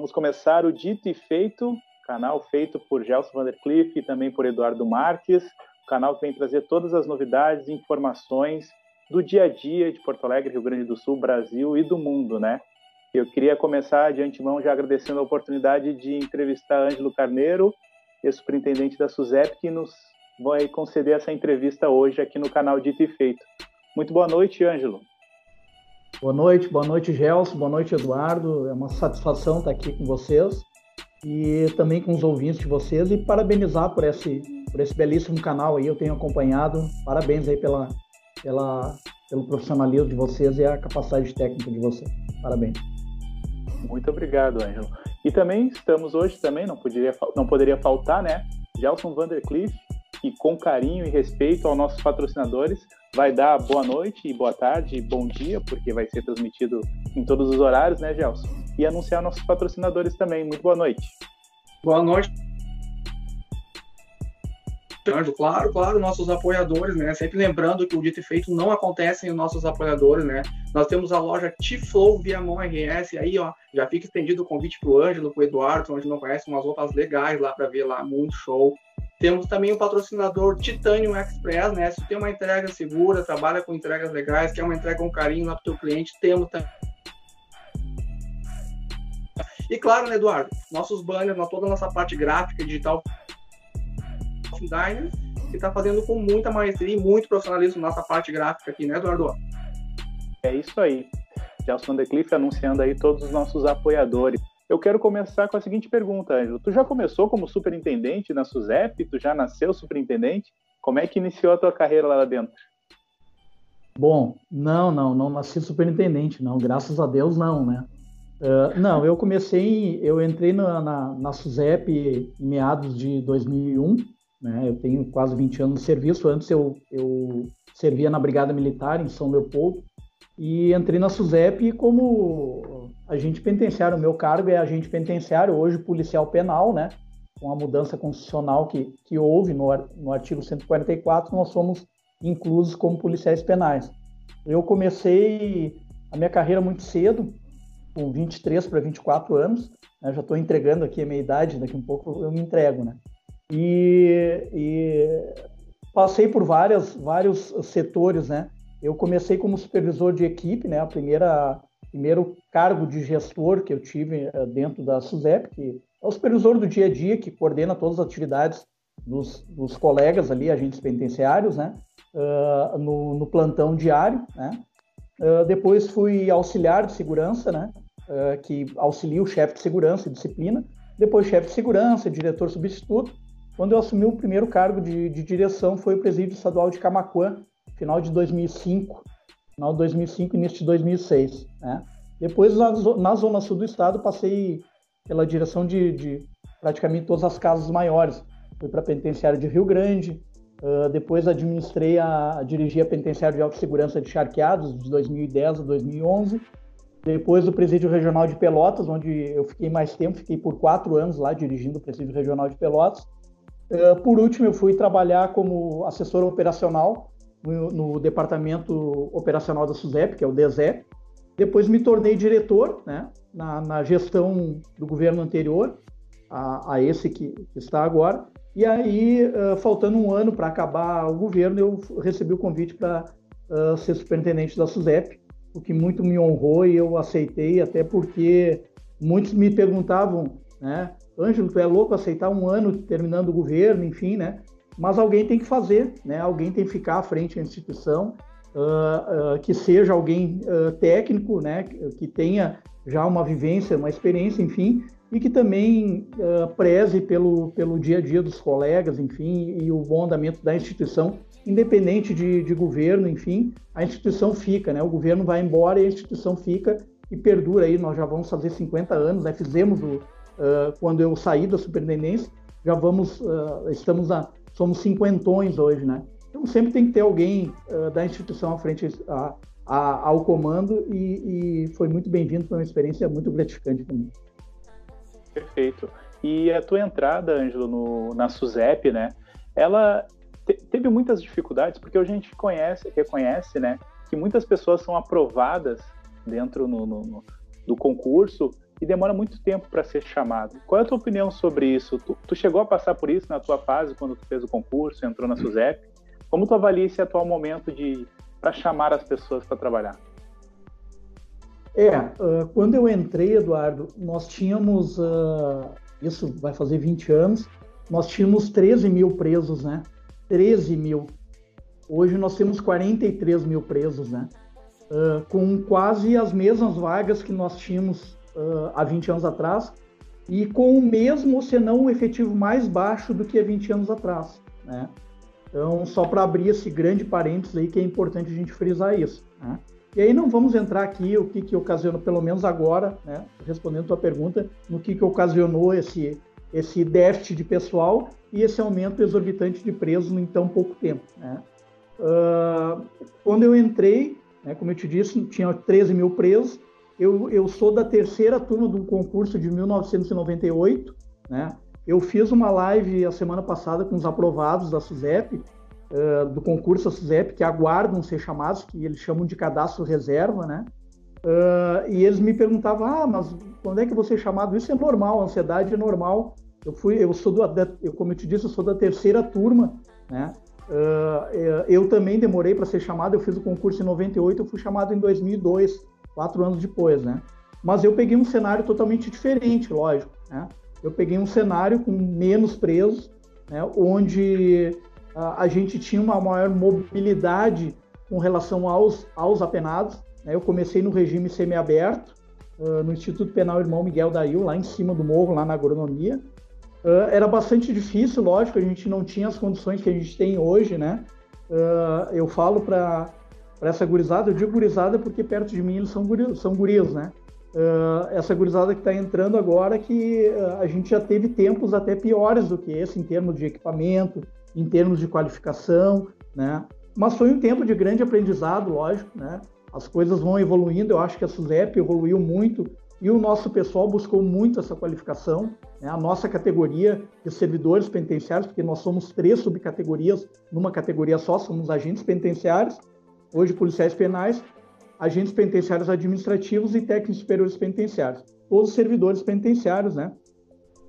Vamos começar o Dito e Feito, canal feito por Gelson Vandercliff e também por Eduardo Marques. O canal que vem trazer todas as novidades e informações do dia a dia de Porto Alegre, Rio Grande do Sul, Brasil e do mundo, né? Eu queria começar de antemão já agradecendo a oportunidade de entrevistar Ângelo Carneiro, ex-superintendente da SUSEP, que nos vai conceder essa entrevista hoje aqui no canal Dito e Feito. Muito boa noite, Ângelo. Boa noite, boa noite, Gelson, boa noite, Eduardo. É uma satisfação estar aqui com vocês e também com os ouvintes de vocês e parabenizar por esse, por esse belíssimo canal aí, eu tenho acompanhado. Parabéns aí pela, pela, pelo profissionalismo de vocês e a capacidade técnica de vocês. Parabéns. Muito obrigado, Ângelo. E também estamos hoje também, não poderia, não poderia faltar, né? Gelson Vandercliff, que com carinho e respeito aos nossos patrocinadores vai dar boa noite e boa tarde bom dia, porque vai ser transmitido em todos os horários, né, Gelson? E anunciar nossos patrocinadores também. Muito boa noite. Boa noite. Claro, claro, nossos apoiadores, né? Sempre lembrando que o dito e feito não acontece os nossos apoiadores, né? Nós temos a loja T-Flow Viamão RS, aí, ó, já fica estendido o convite pro Ângelo, pro Eduardo, gente não conhece, umas roupas legais lá para ver lá, muito show. Temos também o patrocinador Titanium Express, né? Se tem uma entrega segura, trabalha com entregas legais, quer uma entrega com carinho lá para o teu cliente, temos também. E claro, né, Eduardo? Nossos banners, toda a nossa parte gráfica digital Diner, que está fazendo com muita maestria e muito profissionalismo nossa parte gráfica aqui, né, Eduardo? É isso aí. Gelson Decliff anunciando aí todos os nossos apoiadores. Eu quero começar com a seguinte pergunta, Ângelo. Tu já começou como superintendente na SUSEP? Tu já nasceu superintendente? Como é que iniciou a tua carreira lá dentro? Bom, não, não, não nasci superintendente, não. Graças a Deus, não, né? Uh, não, eu comecei, eu entrei na, na, na SUSEP em meados de 2001, né? Eu tenho quase 20 anos de serviço. Antes eu, eu servia na Brigada Militar em São Leopoldo e entrei na SUSEP como agente penitenciário. O meu cargo é agente penitenciário, hoje policial penal, né? Com a mudança constitucional que, que houve no, no artigo 144, nós somos inclusos como policiais penais. Eu comecei a minha carreira muito cedo, com 23 para 24 anos, né? já estou entregando aqui a minha idade, daqui um pouco eu me entrego, né? E, e passei por várias, vários setores, né? Eu comecei como supervisor de equipe, né? A primeira primeiro cargo de gestor que eu tive eh, dentro da SUSEP, que é o supervisor do dia a dia, que coordena todas as atividades dos, dos colegas ali, agentes penitenciários, né? Uh, no, no, plantão diário, né? Uh, depois fui auxiliar de segurança, né? Uh, que auxilia o chefe de segurança e disciplina. Depois chefe de segurança, diretor substituto. Quando eu assumi o primeiro cargo de, de direção foi o presídio estadual de Camacuã, final de 2005 final de 2005, início de 2006. Né? Depois, na, na, zona sul do estado, passei pela direção de, de praticamente todas as casas maiores. Fui para a penitenciária de Rio Grande, uh, depois administrei a, dirigi a penitenciária de alta segurança de Charqueados, de 2010 a 2011. Depois o presídio regional de Pelotas, onde eu fiquei mais tempo, fiquei por quatro anos lá dirigindo o presídio regional de Pelotas. Uh, por último, eu fui trabalhar como assessor operacional no, no departamento operacional da SUSEP, que é o DESEP. Depois me tornei diretor né, na, na gestão do governo anterior, a, a esse que, que, está agora. E aí, uh, faltando um ano para acabar o governo, eu recebi o convite para uh, ser superintendente da SUSEP, o que muito me honrou e eu aceitei, até porque muitos me perguntavam, né, Ângelo, tu é louco aceitar um ano terminando o governo, enfim, né? Mas alguém tem que fazer, né? Alguém tem que ficar à frente da instituição, uh, uh, que seja alguém uh, técnico, né? Que tenha já uma vivência, uma experiência, enfim, e que também preze pelo, pelo dia a dia dos colegas, enfim, e o bom andamento da instituição, independente de, de governo, enfim, a instituição fica, né? O governo vai embora e a instituição fica e perdura aí. Nós já vamos fazer 50 anos, né? Fizemos o, quando eu saí da superintendência, já vamos, estamos na somos cinquentões hoje, né? Então sempre tem que ter alguém uh, da instituição à frente a, a, ao comando e, e foi muito bem-vindo, foi uma experiência muito gratificante para mim. Perfeito. E a tua entrada, Ângelo, no, na SUSEP, né? Ela te, teve muitas dificuldades, porque a gente conhece, reconhece, né? Que muitas pessoas são aprovadas dentro no, no, no, do concurso e demora muito tempo para ser chamado. Qual é a tua opinião sobre isso? Tu, tu, chegou a passar por isso na tua fase quando tu fez o concurso, entrou na SUSEP? Como tu avalia esse atual momento de para chamar as pessoas para trabalhar? É, uh, quando eu entrei, Eduardo, nós tínhamos, uh, isso vai fazer 20 anos, nós tínhamos 13 mil presos, né? 13 mil. Hoje nós temos 43 mil presos, né? Uh, com quase as mesmas vagas que nós tínhamos uh, há 20 anos atrás e com o mesmo, se não o efetivo mais baixo do que há 20 anos atrás, né? Então, só para abrir esse grande parênteses aí, que é importante a gente frisar isso. Né? E aí não vamos entrar aqui o que, que ocasionou, pelo menos agora, né, respondendo a tua pergunta, no que, que ocasionou esse, esse déficit de pessoal e esse aumento exorbitante de presos em tão pouco tempo. Né? Uh, quando eu entrei, né, como eu te disse, tinha 13 mil presos. Eu, eu sou da terceira turma do concurso de 1998. Né? Eu fiz uma live a semana passada com os aprovados da SUSEP, uh, do concurso da SUSEP, que aguardam ser chamados, que eles chamam de cadastro reserva, né? Uh, e eles me perguntavam, ah, mas quando é que você é chamado? Isso é normal, ansiedade é normal. Eu fui, eu sou do, eu, como eu te disse, eu sou da terceira turma, né? Uh, eu também demorei para ser chamado, eu fiz o concurso em 98, eu fui chamado em 2002, quatro anos depois, né? Mas eu peguei um cenário totalmente diferente, lógico, né? Eu peguei um cenário com menos presos, né? onde uh, a gente tinha uma maior mobilidade com relação aos, aos apenados, né? Eu comecei no regime semiaberto, uh, no Instituto Penal Irmão Miguel Dail, lá em cima do morro, lá na agronomia. Uh, era bastante difícil, lógico, a gente não tinha as condições que a gente tem hoje, né? Uh, eu falo para essa gurizada, eu digo gurizada porque perto de mim eles são, guri, são guris, né? Uh, essa gurizada que está entrando agora, que a gente já teve tempos até piores do que esse, em termos de equipamento, em termos de qualificação, né? Mas foi um tempo de grande aprendizado, lógico, né? as coisas vão evoluindo. Eu acho que a SUSEP evoluiu muito e o nosso pessoal buscou muito essa qualificação. Né? A nossa categoria de servidores penitenciários, porque nós somos três subcategorias numa categoria só, somos agentes penitenciários, hoje policiais penais, agentes penitenciários administrativos e técnicos superiores penitenciários. Todos servidores penitenciários, né?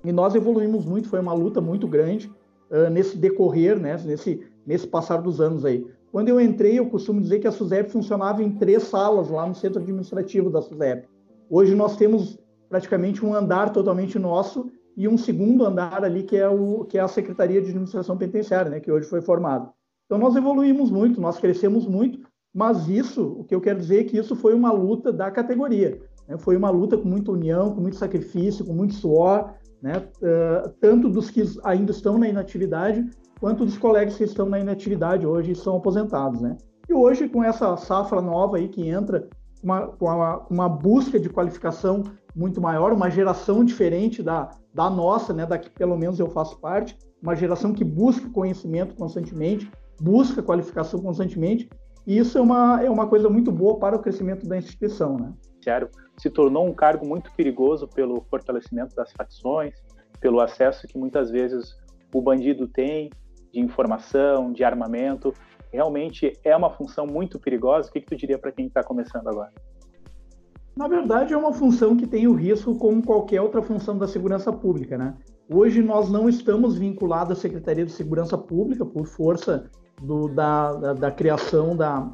E nós evoluímos muito, foi uma luta muito grande uh, nesse decorrer, né? Nesse, nesse passar dos anos aí. Quando eu entrei, eu costumo dizer que a SUSEP funcionava em três salas lá no centro administrativo da SUSEP. Hoje nós temos praticamente um andar totalmente nosso e um segundo andar ali que é, o, que é a Secretaria de Administração Penitenciária, né, que hoje foi formado. Então nós evoluímos muito, nós crescemos muito, mas isso, o que eu quero dizer é que isso foi uma luta da categoria. Né? Foi uma luta com muita união, com muito sacrifício, com muito suor, né? Uh, tanto dos que ainda estão na inatividade, quanto dos colegas que estão na inatividade hoje e são aposentados, né? E hoje, com essa safra nova aí que entra, uma, uma, uma busca de qualificação muito maior, uma geração diferente da, da nossa, né, da que pelo menos eu faço parte, uma geração que busca conhecimento constantemente, busca qualificação constantemente, e isso é uma, é uma coisa muito boa para o crescimento da instituição. Né? Se tornou um cargo muito perigoso pelo fortalecimento das facções, pelo acesso que muitas vezes o bandido tem de informação, de armamento, realmente é uma função muito perigosa. O que, que tu diria para quem está começando agora? Na verdade, é uma função que tem o risco como qualquer outra função da segurança pública, né? Hoje nós não estamos vinculados à Secretaria de Segurança Pública por força do, da, da, da, criação da,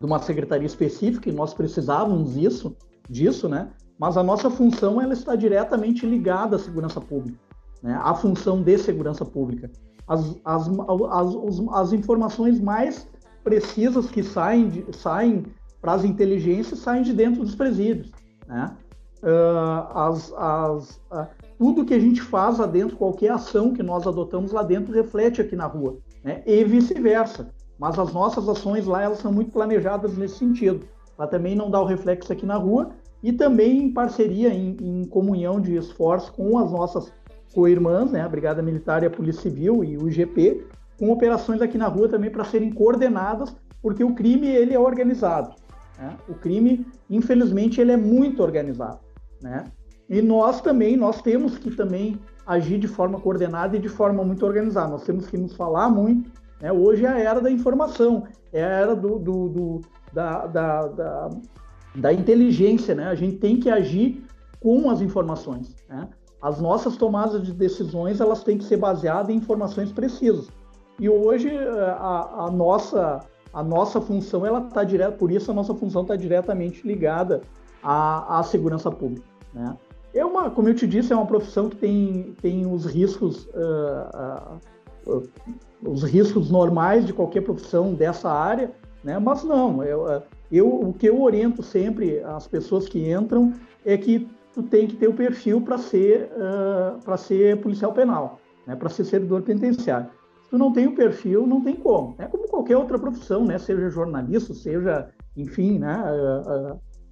de uma secretaria específica, e nós precisávamos disso, disso, né? Mas a nossa função ela está diretamente ligada à segurança pública, né? À função de segurança pública as, as, as, as informações mais precisas que saem, saem para as inteligências saem de dentro dos presídios. Né? Uh, as, as, uh, tudo que a gente faz lá dentro, qualquer ação que nós adotamos lá dentro, reflete aqui na rua, né? e vice-versa. Mas as nossas ações lá elas são muito planejadas nesse sentido, para também não dar o reflexo aqui na rua e também em parceria, em, em comunhão de esforço com as nossas co-irmãs, né, a Brigada Militar e a Polícia Civil e o IGP, com operações aqui na rua também para serem coordenadas, porque o crime ele é organizado. Né? O crime, infelizmente, ele é muito organizado. Né? E nós também, nós temos que também agir de forma coordenada e de forma muito organizada. Nós temos que nos falar muito. Né? Hoje é a era da informação, é a era do, do, do da, da, da, da inteligência. Né? A gente tem que agir com as informações. Né? As nossas tomadas de decisões elas têm que ser baseadas em informações precisas. E hoje a, a nossa a nossa função ela está direta, por isso a nossa função está diretamente ligada à, à segurança pública. Né? É uma, como eu te disse, é uma profissão que tem, tem os riscos uh, uh, uh, os riscos normais de qualquer profissão dessa área, né? Mas não, eu, eu, o que eu oriento sempre as pessoas que entram é que tu tem que ter o perfil para ser para ser policial penal, né? Para ser servidor penitenciário tu não tem o perfil, não tem como. É como qualquer outra profissão, né? Seja jornalista, seja, enfim, né?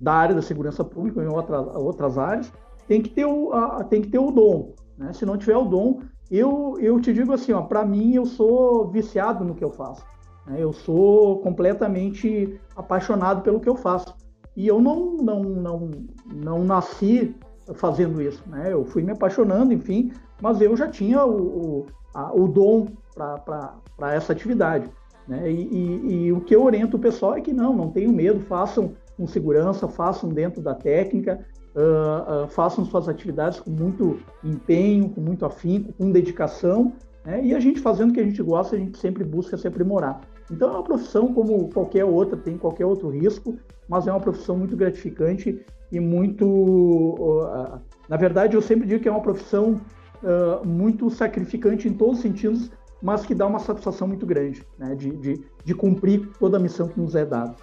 Da área da segurança pública ou em outra, outras áreas, tem que ter o, uh, tem que ter o dom. Né? Se não tiver o dom, eu, eu te digo assim, para mim eu sou viciado no que eu faço. Né? Eu sou completamente apaixonado pelo que eu faço. E eu não, não, não, não nasci fazendo isso, né? Eu fui me apaixonando, enfim, mas eu já tinha o, o, a, o dom para essa atividade. Né? E, e, e, o que eu oriento o pessoal é que não, não tenham medo, façam com segurança, façam dentro da técnica, uh, uh, façam suas atividades com muito empenho, com muito afinco, com dedicação, né? e a gente fazendo o que a gente gosta, a gente sempre busca se aprimorar. Então é uma profissão como qualquer outra, tem qualquer outro risco, mas é uma profissão muito gratificante e muito. Uh, na verdade, eu sempre digo que é uma profissão muito sacrificante em todos os sentidos, mas que dá uma satisfação muito grande né, de, de, de cumprir toda a missão que nos é dada.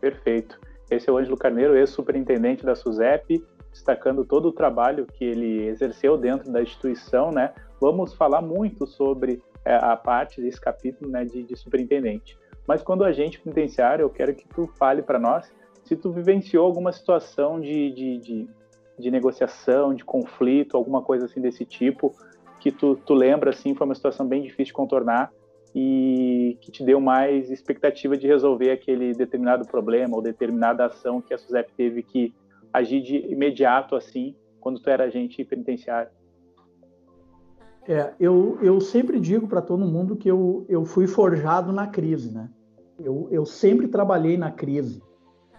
Perfeito. Esse é o Ângelo Carneiro, ex-superintendente da SUSEP, destacando todo o trabalho que ele exerceu dentro da instituição, né? Vamos falar muito sobre é, a parte desse capítulo, né, de, de superintendente. Mas quando agente penitenciário, eu quero que tu fale para nós se tu vivenciou alguma situação de, de, de, de negociação, de conflito, alguma coisa assim desse tipo, que tu, tu lembra, assim, foi uma situação bem difícil de contornar e que te deu mais expectativa de resolver aquele determinado problema ou determinada ação que a SUSEP teve que agir de imediato, assim, quando tu era agente penitenciário? É, eu, eu sempre digo para todo mundo que eu, eu fui forjado na crise, né? Eu, eu sempre trabalhei na crise,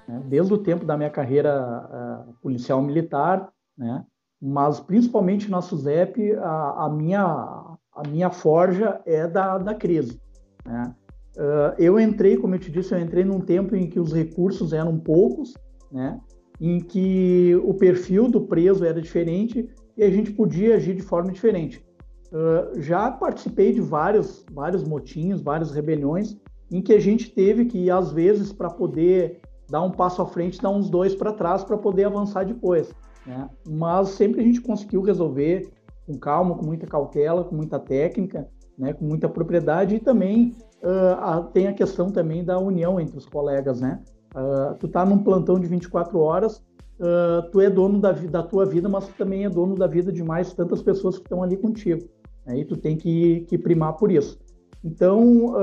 né? desde o tempo da minha carreira uh, policial militar, né? mas principalmente na SUSEP, a, a, minha, a minha forja é da, da crise. Né? Uh, eu entrei, como eu te disse, eu entrei num tempo em que os recursos eram poucos, né? em que o perfil do preso era diferente e a gente podia agir de forma diferente. Uh, já participei de vários, vários motinhos, várias rebeliões, em que a gente teve que, às vezes, para poder dar um passo à frente, dar uns dois para trás para poder avançar depois. Né? Mas sempre a gente conseguiu resolver com calma, com muita cautela, com muita técnica, né? com muita propriedade e também uh, a, tem a questão também da união entre os colegas, né? Uh, tu tá num plantão de 24 horas, uh, tu é dono da, da tua vida, mas tu também é dono da vida de mais tantas pessoas que estão ali contigo. Né? E tu tem que, que primar por isso. Então,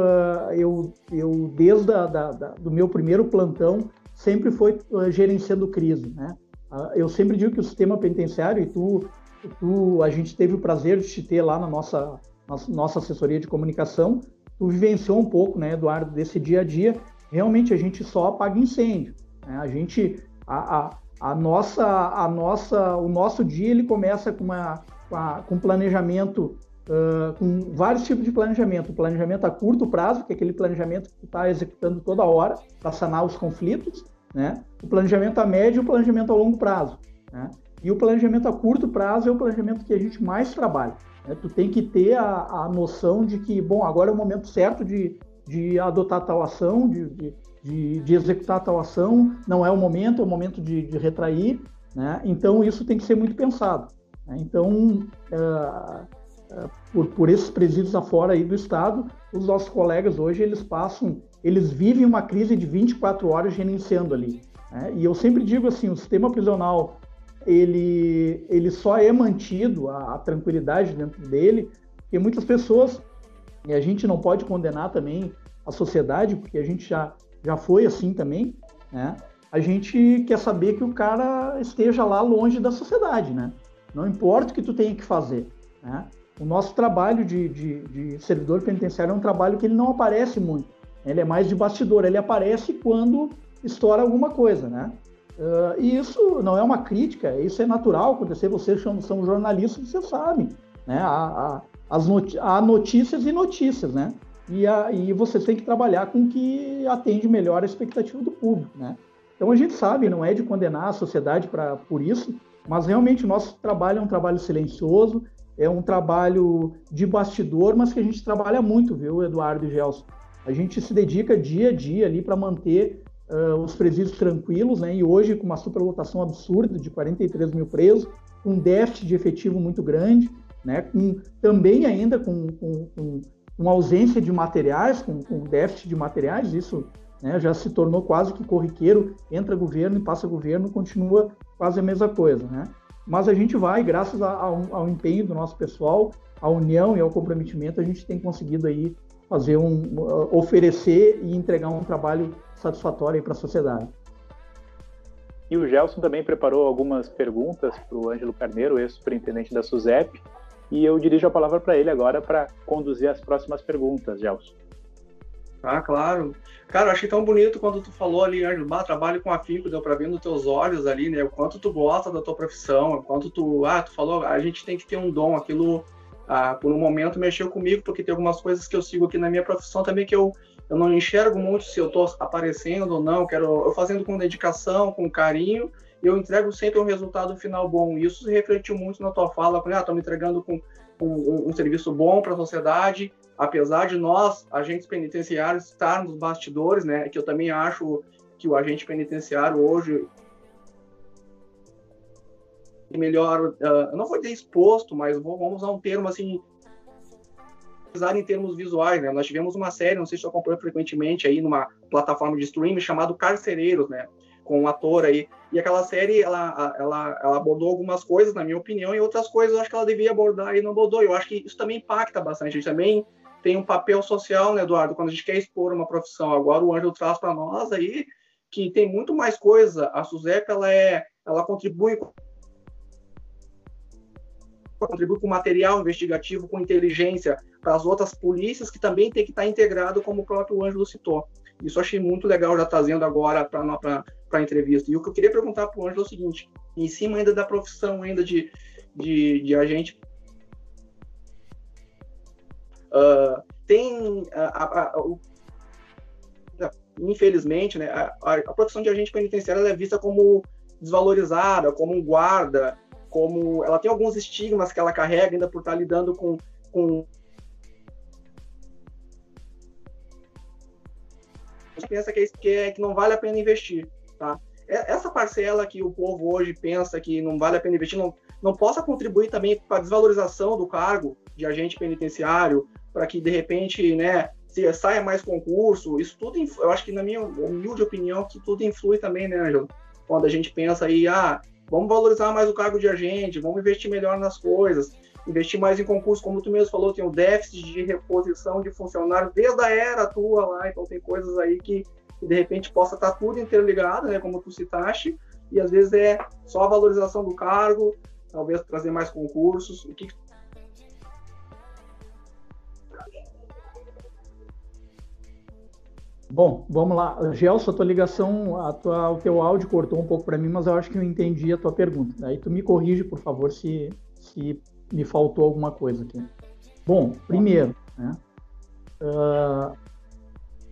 eu, eu desde a, da, da, do meu primeiro plantão, sempre foi gerenciando crise, né? Eu sempre digo que o sistema penitenciário, e tu, tu, a gente teve o prazer de te ter lá na nossa, na nossa assessoria de comunicação, tu vivenciou um pouco, né, Eduardo, desse dia a dia. Realmente a gente só apaga incêndio. Né? A gente, a, a, a, nossa, a nossa, o nosso dia ele começa com uma, com, planejamento, uh, com vários tipos de planejamento. O planejamento a curto prazo, que é aquele planejamento que tu está executando toda hora para sanar os conflitos né? O planejamento a médio e o planejamento a longo prazo. Né? E o planejamento a curto prazo é o planejamento que a gente mais trabalha. Né? Tu tem que ter a, a noção de que, bom, agora é o momento certo de, de adotar tal ação, de, de, de, de executar tal ação, não é o momento, é o momento de, de retrair. Né? Então, isso tem que ser muito pensado. Né? Então, uh, uh, por, por esses presídios afora aí do Estado, os nossos colegas hoje, eles passam eles vivem uma crise de 24 horas gerenciando ali. Né? E eu sempre digo assim, o sistema prisional ele, ele só é mantido, a, a, tranquilidade dentro dele, porque muitas pessoas, e a gente não pode condenar também a sociedade, porque a gente já, já foi assim também, né? a gente quer saber que o cara esteja lá longe da sociedade, né? Não importa o que tu tenha que fazer, né? O nosso trabalho de, de, de servidor penitenciário é um trabalho que ele não aparece muito. Ele é mais de bastidor, ele aparece quando estoura alguma coisa, né? Uh, e isso não é uma crítica, isso é natural acontecer. Vocês são, jornalistas, vocês sabem. Né? Há, há, há notícias e notícias, né? E, a, e você tem que trabalhar com o que atende melhor a expectativa do público, né? Então a gente sabe, não é de condenar a sociedade pra, por isso, mas realmente o nosso trabalho é um trabalho silencioso, é um trabalho de bastidor, mas que a gente trabalha muito, viu, Eduardo e Gelson? A gente se dedica dia a dia ali para manter uh, os presídios tranquilos, né? E hoje, com uma superlotação absurda de 43 mil presos, um déficit de efetivo muito grande, né? Com, também ainda com, com, com uma ausência de materiais, com, com déficit de materiais, isso né, já se tornou quase que corriqueiro, entra governo e passa governo, continua quase a mesma coisa, né? Mas a gente vai, graças ao, ao empenho do nosso pessoal, à união e ao comprometimento, a gente tem conseguido aí fazer um, oferecer e entregar um trabalho satisfatório para a sociedade. E o Gelson também preparou algumas perguntas para o Ângelo Carneiro, ex-superintendente da SUSEP, e eu dirijo a palavra para ele agora para conduzir as próximas perguntas, Gelson. Ah, claro. Cara, eu achei tão bonito quando tu falou ali, Ângelo, bah, trabalho com afinco, deu para ver nos teus olhos ali, né, o quanto tu gosta da tua profissão, o quanto tu, ah, tu falou, a gente tem que ter um dom, aquilo, ah, por um momento mexeu comigo, porque tem algumas coisas que eu sigo aqui na minha profissão também que eu, eu não enxergo muito se eu estou aparecendo ou não, quero eu fazendo com dedicação, com carinho, eu entrego sempre um resultado final bom. Isso se refletiu muito na tua fala, com, ah, estou me entregando com, com um, um, serviço bom para a sociedade, apesar de nós, agentes penitenciários, estar nos bastidores, né, que eu também acho que o agente penitenciário hoje melhor, uh, não vou dizer exposto, mas vamos usar um termo assim, em termos visuais, né? Nós tivemos uma série, não sei se você acompanha frequentemente aí numa plataforma de streaming chamado Carcereiros, né? Com um ator aí. E aquela série, ela, ela, ela abordou algumas coisas, na minha opinião, e outras coisas eu acho que ela devia abordar e não abordou. Eu acho que isso também impacta bastante. A gente também tem um papel social, né, Eduardo? Quando a gente quer expor uma profissão. Agora o Ângelo traz para nós aí que tem muito mais coisa. A SUSEP, ela, é, ela contribui contribui com material investigativo, com inteligência para as outras polícias que também tem que estar integrado, como o próprio Ângelo citou. Isso achei muito legal já trazendo agora para a entrevista. E o que eu queria perguntar para o Ângelo é o seguinte, em cima ainda da profissão ainda de, de, de agente, uh, tem o, infelizmente, né, a, a, profissão de agente penitenciário é vista como desvalorizada, como um guarda, como ela tem alguns estigmas que ela carrega ainda por estar lidando com, com pensa que, é, que, é, que não vale a pena investir, tá? É, essa parcela que o povo hoje pensa que não vale a pena investir não, não possa contribuir também para a desvalorização do cargo de agente penitenciário, para que de repente, né, se saia mais concurso, isso tudo, eu acho que na minha humilde opinião, que tudo influi também, né, Ângelo? Quando a gente pensa aí, ah, vamos valorizar mais o cargo de agente, vamos investir melhor nas coisas, investir mais em concurso, como tu mesmo falou, tem o déficit de reposição de funcionários desde a era tua lá, então tem coisas aí que, que de repente possa estar tudo interligado, né, como tu citaste, e às vezes é só a valorização do cargo, talvez trazer mais concursos, o que Bom, vamos lá. Gelson, a tua ligação, a tua, o teu áudio cortou um pouco para mim, mas eu acho que eu entendi a tua pergunta. Aí tu me corrige, por favor, se, se me faltou alguma coisa aqui. Bom, primeiro, né, uh,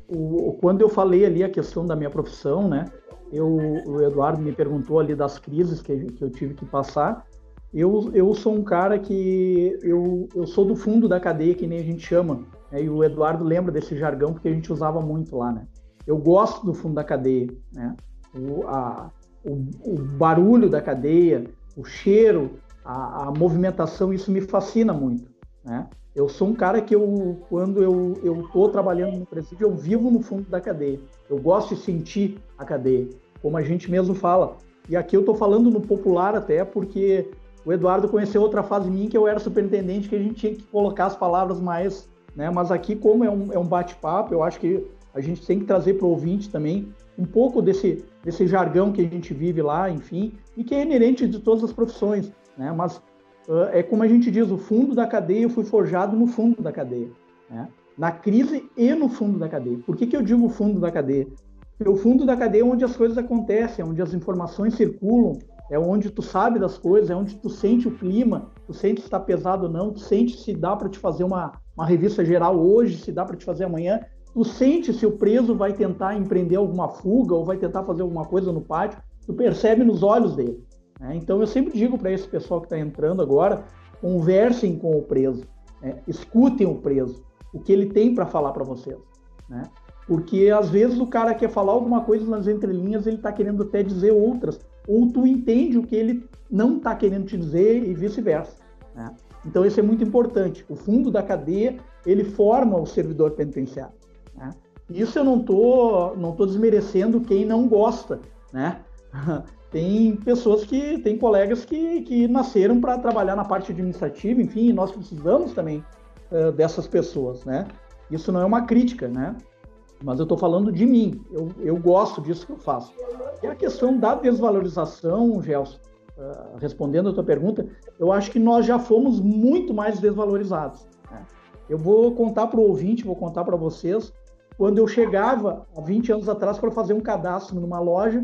o, quando eu falei ali a questão da minha profissão, né, eu, o Eduardo me perguntou ali das crises que, que eu tive que passar. Eu, eu sou um cara que eu, eu sou do fundo da cadeia, que nem a gente chama. Né, e o Eduardo lembra desse jargão porque a gente usava muito lá, né? Eu gosto do fundo da cadeia, né? O, a, o, o barulho da cadeia, o cheiro, a, a, movimentação, isso me fascina muito, né? Eu sou um cara que eu, quando eu eu tô trabalhando no presídio, eu vivo no fundo da cadeia. Eu gosto de sentir a cadeia, como a gente mesmo fala. E aqui eu estou falando no popular até porque o Eduardo conheceu outra fase minha que eu era superintendente, que a gente tinha que colocar as palavras mais, né? Mas aqui como é um, é um bate-papo, eu acho que a gente tem que trazer para o ouvinte também um pouco desse, desse jargão que a gente vive lá, enfim, e que é inerente de todas as profissões né? Mas uh, é como a gente diz, o fundo da cadeia eu fui forjado no fundo da cadeia, né? Na crise e no fundo da cadeia. Por que, que eu digo fundo da cadeia? o fundo da cadeia é onde as coisas acontecem, é onde as informações circulam, é onde tu sabe das coisas, é onde tu sente o clima, tu sente se está pesado ou não, tu sente se dá para te fazer uma, uma revista geral hoje, se dá para te fazer amanhã, tu sente se o preso vai tentar empreender alguma fuga ou vai tentar fazer alguma coisa no pátio, tu percebe nos olhos dele. Né? Então eu sempre digo para esse pessoal que está entrando agora, conversem com o preso, né? escutem o preso, o que ele tem para falar para vocês. Né? Porque às vezes o cara quer falar alguma coisa nas entrelinhas, ele está querendo até dizer outras, ou tu entende o que ele não está querendo te dizer e vice-versa. Né? Então isso é muito importante. O fundo da cadeia ele forma o servidor penitenciário. Né? Isso eu não tô não tô desmerecendo quem não gosta, né? tem pessoas que tem colegas que, que nasceram para trabalhar na parte administrativa, enfim, nós precisamos também uh, dessas pessoas, né? Isso não é uma crítica, né? Mas eu estou falando de mim. Eu, eu gosto disso que eu faço. E a questão da desvalorização, Gelson, uh, respondendo a tua pergunta, eu acho que nós já fomos muito mais desvalorizados. Né? Eu vou contar para o ouvinte, vou contar para vocês, quando eu chegava há 20 anos atrás para fazer um cadastro numa loja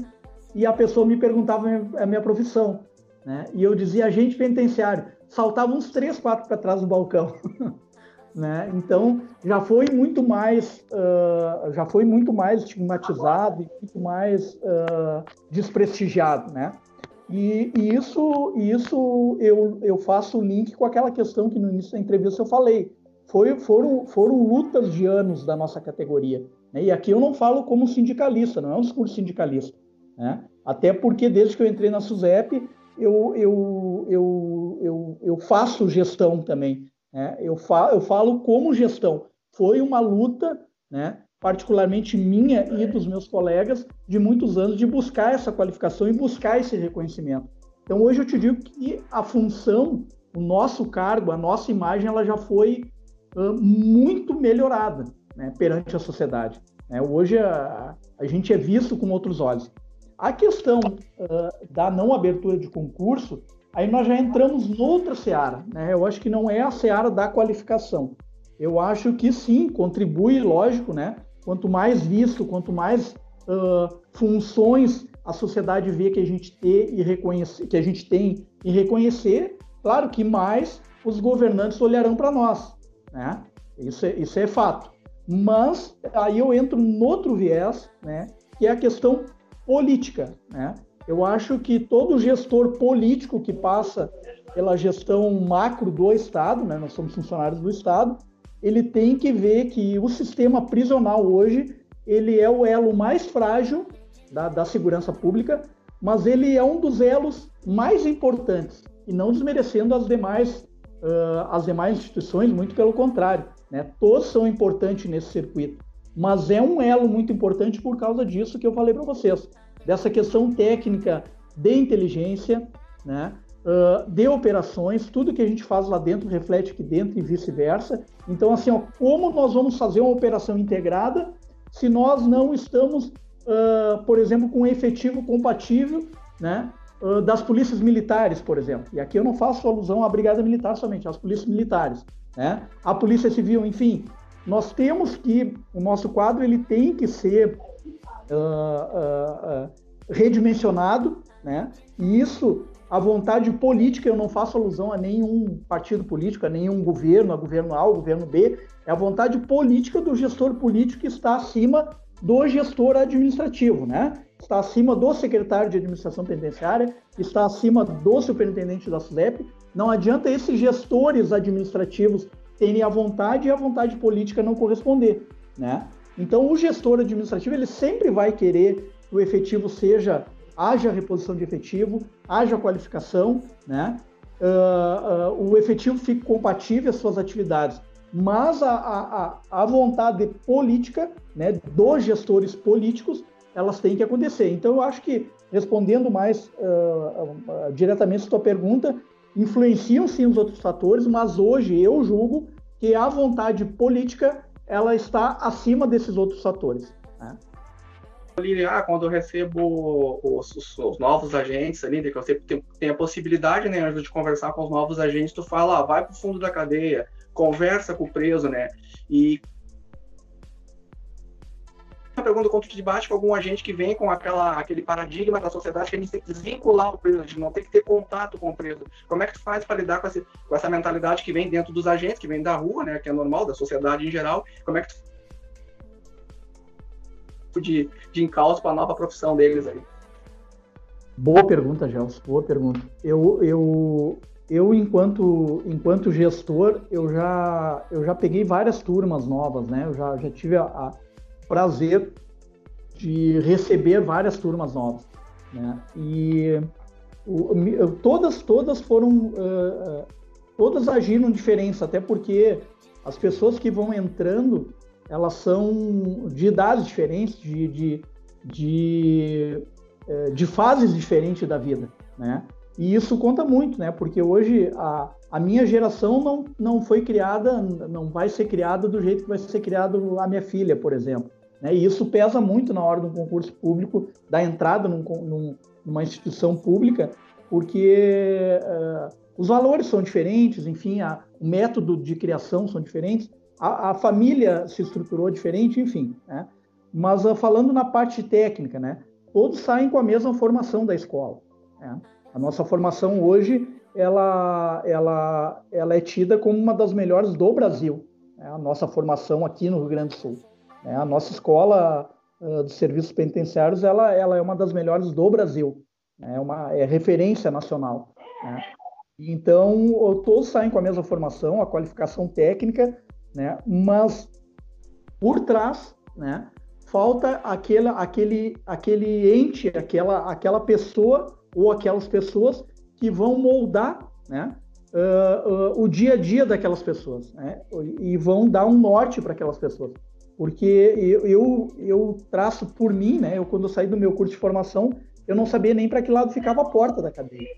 e a pessoa me perguntava a minha, a minha profissão. Né? E eu dizia agente penitenciário. Saltava uns três, quatro para trás do balcão. né? Então já foi muito mais uh, já foi muito mais estigmatizado e muito mais uh, desprestigiado, né? E, e, isso isso eu, eu faço o link com aquela questão que no início da entrevista eu falei. Foi, foram, foram lutas de anos da nossa categoria. Né? E aqui eu não falo como sindicalista, não é um discurso sindicalista. Né? Até porque desde que eu entrei na SUSEP, eu, eu, eu, eu, eu faço gestão também. Né? Eu, fa eu falo como gestão. Foi uma luta, né, particularmente minha e dos meus colegas, de muitos anos, de buscar essa qualificação e buscar esse reconhecimento. Então, hoje eu te digo que a função, o nosso cargo, a nossa imagem, ela já foi uh, muito melhorada né, perante a sociedade. Né? Hoje a, a, gente é visto com outros olhos. A questão uh, da não abertura de concurso, Aí nós já entramos noutra seara, né? Eu acho que não é a seara da qualificação. Eu acho que sim, contribui, lógico, né? Quanto mais visto, quanto mais uh, funções a sociedade vê que a gente tem e reconhecer, que a gente tem e reconhecer, claro que mais os governantes olharão para nós, né? Isso é, isso é fato. Mas aí eu entro no outro viés, né? Que é a questão política, né? Eu acho que todo gestor político que passa pela gestão macro do Estado, né, nós somos funcionários do Estado, ele tem que ver que o sistema prisional hoje ele é o elo mais frágil da, da segurança pública, mas ele é um dos elos mais importantes e não desmerecendo as demais uh, as demais instituições, muito pelo contrário, né? Todos são importantes nesse circuito, mas é um elo muito importante por causa disso que eu falei para vocês dessa questão técnica de inteligência, né? Uh, de operações, tudo que a gente faz lá dentro reflete aqui dentro e vice-versa. Então, assim, ó, como nós vamos fazer uma operação integrada se nós não estamos, uh, por exemplo, com um efetivo compatível, né, uh, das polícias militares, por exemplo. E aqui eu não faço alusão à brigada militar somente, às polícias militares, né, a polícia civil, enfim. Nós temos que, o nosso quadro ele tem que ser uh, uh, redimensionado, né? E isso, a vontade política, eu não faço alusão a nenhum partido político, a nenhum governo, a governo A, ou governo B, é a vontade política do gestor político que está acima do gestor administrativo, né? Está acima do secretário de administração penitenciária, está acima do superintendente da SUDEP. Não adianta esses gestores administrativos terem a vontade e a vontade política não corresponder, né? Então, o gestor administrativo ele sempre vai querer que o efetivo seja haja reposição de efetivo, haja qualificação, né? Uh, uh, o efetivo fique compatível às suas atividades, mas a, a, a vontade política, né, dos gestores políticos, elas têm que acontecer. Então, eu acho que respondendo mais uh, diretamente a sua pergunta, influenciam sim os outros fatores, mas hoje eu julgo que a vontade política ela está acima desses outros fatores. Né? Ah, quando eu recebo os, os, os, novos agentes ali, que eu sempre tenho, tenho a possibilidade, né, antes de conversar com os novos agentes, tu fala, ah, vai para o fundo da cadeia, conversa com o preso, né? E pergunta quando tu debate com algum agente que vem com aquela, aquele paradigma da sociedade que a gente tem que desvincular o preso, a gente não tem que ter contato com o preso. Como é que tu faz para lidar com, esse, com essa mentalidade que vem dentro dos agentes, que vem da rua, né, que é normal, da sociedade em geral? Como é que tu de, de encalço para a nova profissão deles aí? Boa pergunta, Gelson, boa pergunta. Eu, eu, eu enquanto, enquanto gestor, eu já, eu já peguei várias turmas novas, né? Eu já, já tive a, a prazer de receber várias turmas novas, né? E o, todas, todas foram, uh, todas agiram diferença, até porque as pessoas que vão entrando, elas são de idades diferentes, de, de, de é, de fases diferentes da vida, né? E isso conta muito, né? Porque hoje a, a minha geração não, não foi criada, não vai ser criada do jeito que vai ser criado a minha filha, por exemplo. Né? E isso pesa muito na hora de um concurso público, da entrada num, num, numa instituição pública, porque uh, os valores são diferentes, enfim, a, o método de criação são diferentes, a, a família se estruturou diferente, enfim. Né? Mas uh, falando na parte técnica, né? todos saem com a mesma formação da escola. Né? A nossa formação hoje ela, ela, ela é tida como uma das melhores do Brasil. Né? A nossa formação aqui no Rio Grande do Sul. Né? A nossa escola uh, de serviços penitenciários ela, ela é uma das melhores do Brasil. Né? É, uma, é referência nacional. Né? Então, todos saem com a mesma formação, a qualificação técnica, né? mas por trás né, falta aquela, aquele, aquele ente, aquela, aquela pessoa ou aquelas pessoas que vão moldar né, uh, uh, o dia a dia daquelas pessoas né, e vão dar um norte para aquelas pessoas. Porque eu, eu, eu, traço por mim, né, eu quando eu saí do meu curso de formação, eu não sabia nem para que lado ficava a porta da cadeia.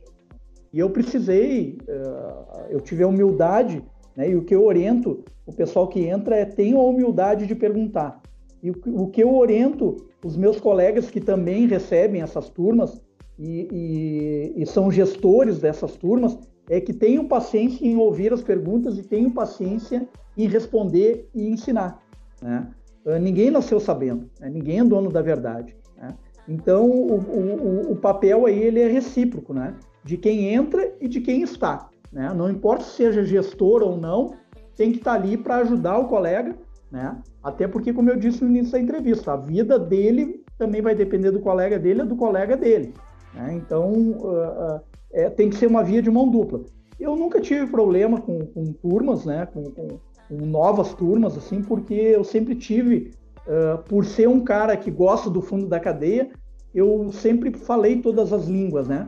E eu precisei, uh, eu tive a humildade, né, e o que eu oriento o pessoal que entra é tenha a humildade de perguntar. E o, que eu oriento os meus colegas que também recebem essas turmas e, e, e são gestores dessas turmas é que tenham paciência em ouvir as perguntas e tenham paciência em responder e ensinar. Né? Ah, ninguém nasceu sabendo, né? ninguém é dono da verdade. Né? Então, o, o, o, papel aí ele é recíproco, né? de quem entra e de quem está. Né? Não importa se seja gestor ou não, tem que estar ali para ajudar o colega né? Até porque, como eu disse no início da entrevista, a vida dele também vai depender do colega dele do colega dele. Né? Então, uh, uh, é, tem que ser uma via de mão dupla. Eu nunca tive problema com, com turmas, né? Com, com, com, novas turmas, assim, porque eu sempre tive, uh, por ser um cara que gosta do fundo da cadeia, eu sempre falei todas as línguas, né?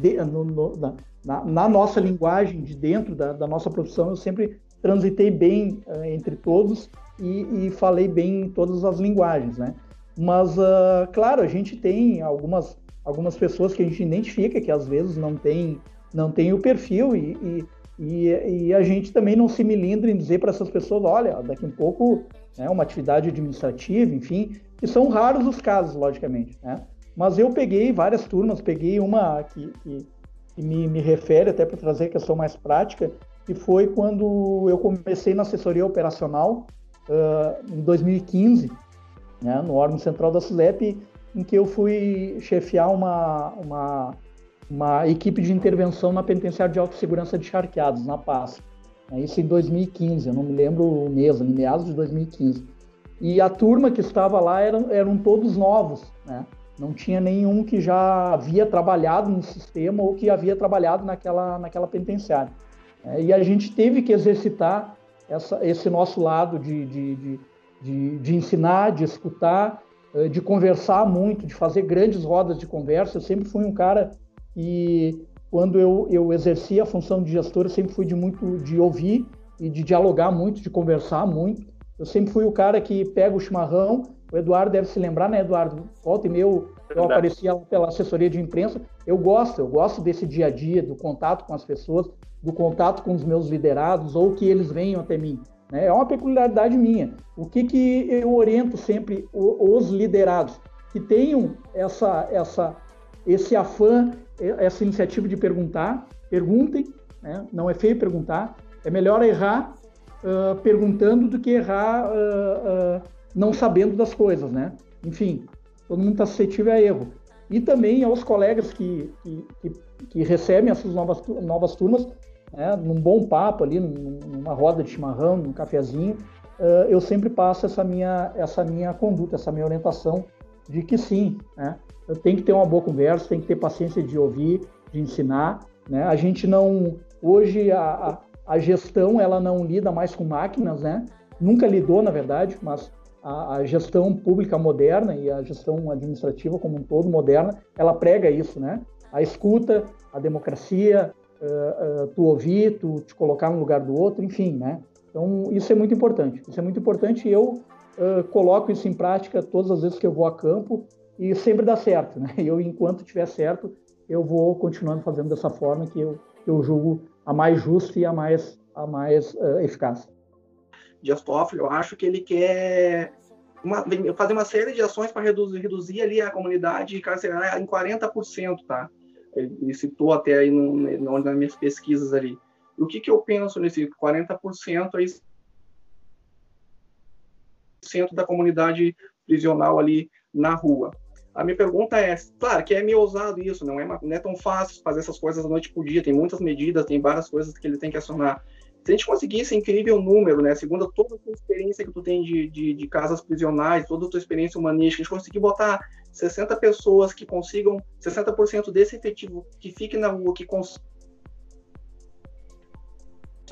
De, no, no, na, na, nossa linguagem, de dentro da, da nossa profissão, eu sempre transitei bem uh, entre todos e, e, falei bem todas as linguagens, né? Mas, uh, claro, a gente tem algumas, algumas pessoas que a gente identifica que às vezes não tem, não tem o perfil e, e, e a gente também não se melindra em dizer para essas pessoas, olha, daqui um pouco é né, uma atividade administrativa, enfim, e são raros os casos, logicamente, né? Mas eu peguei várias turmas, peguei uma que, que, que me, me refere até para trazer a questão mais prática, que foi quando eu comecei na assessoria operacional uh, em 2015, né, no órgão central da SUSEP, em que eu fui chefiar uma, uma, uma equipe de intervenção na penitenciária de autossegurança de Charqueados, na Paz. Isso em 2015, eu não me lembro o mês, em meados de 2015. E a turma que estava lá eram, eram todos novos, né? Não tinha nenhum que já havia trabalhado no sistema ou que havia trabalhado naquela, naquela penitenciária. É, e a gente teve que exercitar essa, esse nosso lado de, de, de, de, de ensinar, de escutar, eh, de conversar muito, de fazer grandes rodas de conversa. Eu sempre fui um cara que, quando eu, eu exercia a função de gestor, eu sempre fui de muito de ouvir e de dialogar muito, de conversar muito. Eu sempre fui o cara que pega o chimarrão. O Eduardo deve se lembrar, né, Eduardo? Volta e meu, eu aparecia pela assessoria de imprensa. Eu gosto, eu gosto desse dia a dia, do contato com as pessoas, do contato com os meus liderados ou que eles venham até mim. Né? É uma peculiaridade minha. O que, que eu oriento sempre os liderados? Que tenham essa, essa, esse afã, essa iniciativa de perguntar, perguntem, né? não é feio perguntar, é melhor errar uh, perguntando do que errar uh, uh, não sabendo das coisas, né? Enfim, todo mundo está suscetível a erro. E também aos colegas que, que, que, que recebem essas novas, novas turmas, né, num bom papo ali, numa roda de chimarrão, num cafezinho, uh, eu sempre passo essa minha, essa minha conduta, essa minha orientação de que sim, né, tenho que ter uma boa conversa, tem que ter paciência de ouvir, de ensinar. Né? A gente não, hoje a, a, a gestão ela não lida mais com máquinas, né? Nunca lidou, na verdade, mas a, a, gestão pública moderna e a gestão administrativa como um todo moderna, ela prega isso, né? A escuta, a democracia, uh, uh, tu ouvir, tu te colocar no lugar do outro, enfim, né? Então, isso é muito importante. Isso é muito importante e eu uh, coloco isso em prática todas as vezes que eu vou a campo e sempre dá certo, né? Eu, enquanto tiver certo, eu vou continuando fazendo dessa forma que eu, eu julgo a mais justa e a mais, a mais eficaz. Dias Toffoli, eu acho que ele quer uma, fazer uma série de ações para reduzir, reduzir ali a comunidade carcerária em 40%, tá? Ele, citou até aí no, no, nas minhas pesquisas ali. O que, que eu penso nesse 40% aí centro da comunidade prisional ali na rua. A minha pergunta é, claro que é meio ousado isso, não é, não é tão fácil fazer essas coisas da noite por dia, tem muitas medidas, tem várias coisas que ele tem que acionar. Se a gente conseguir esse incrível número, né, segundo toda a tua experiência que tu tem de, de, de casas prisionais, toda a tua experiência humanística, a gente conseguir botar 60 pessoas que consigam, 60% desse efetivo que fique na rua, que consiga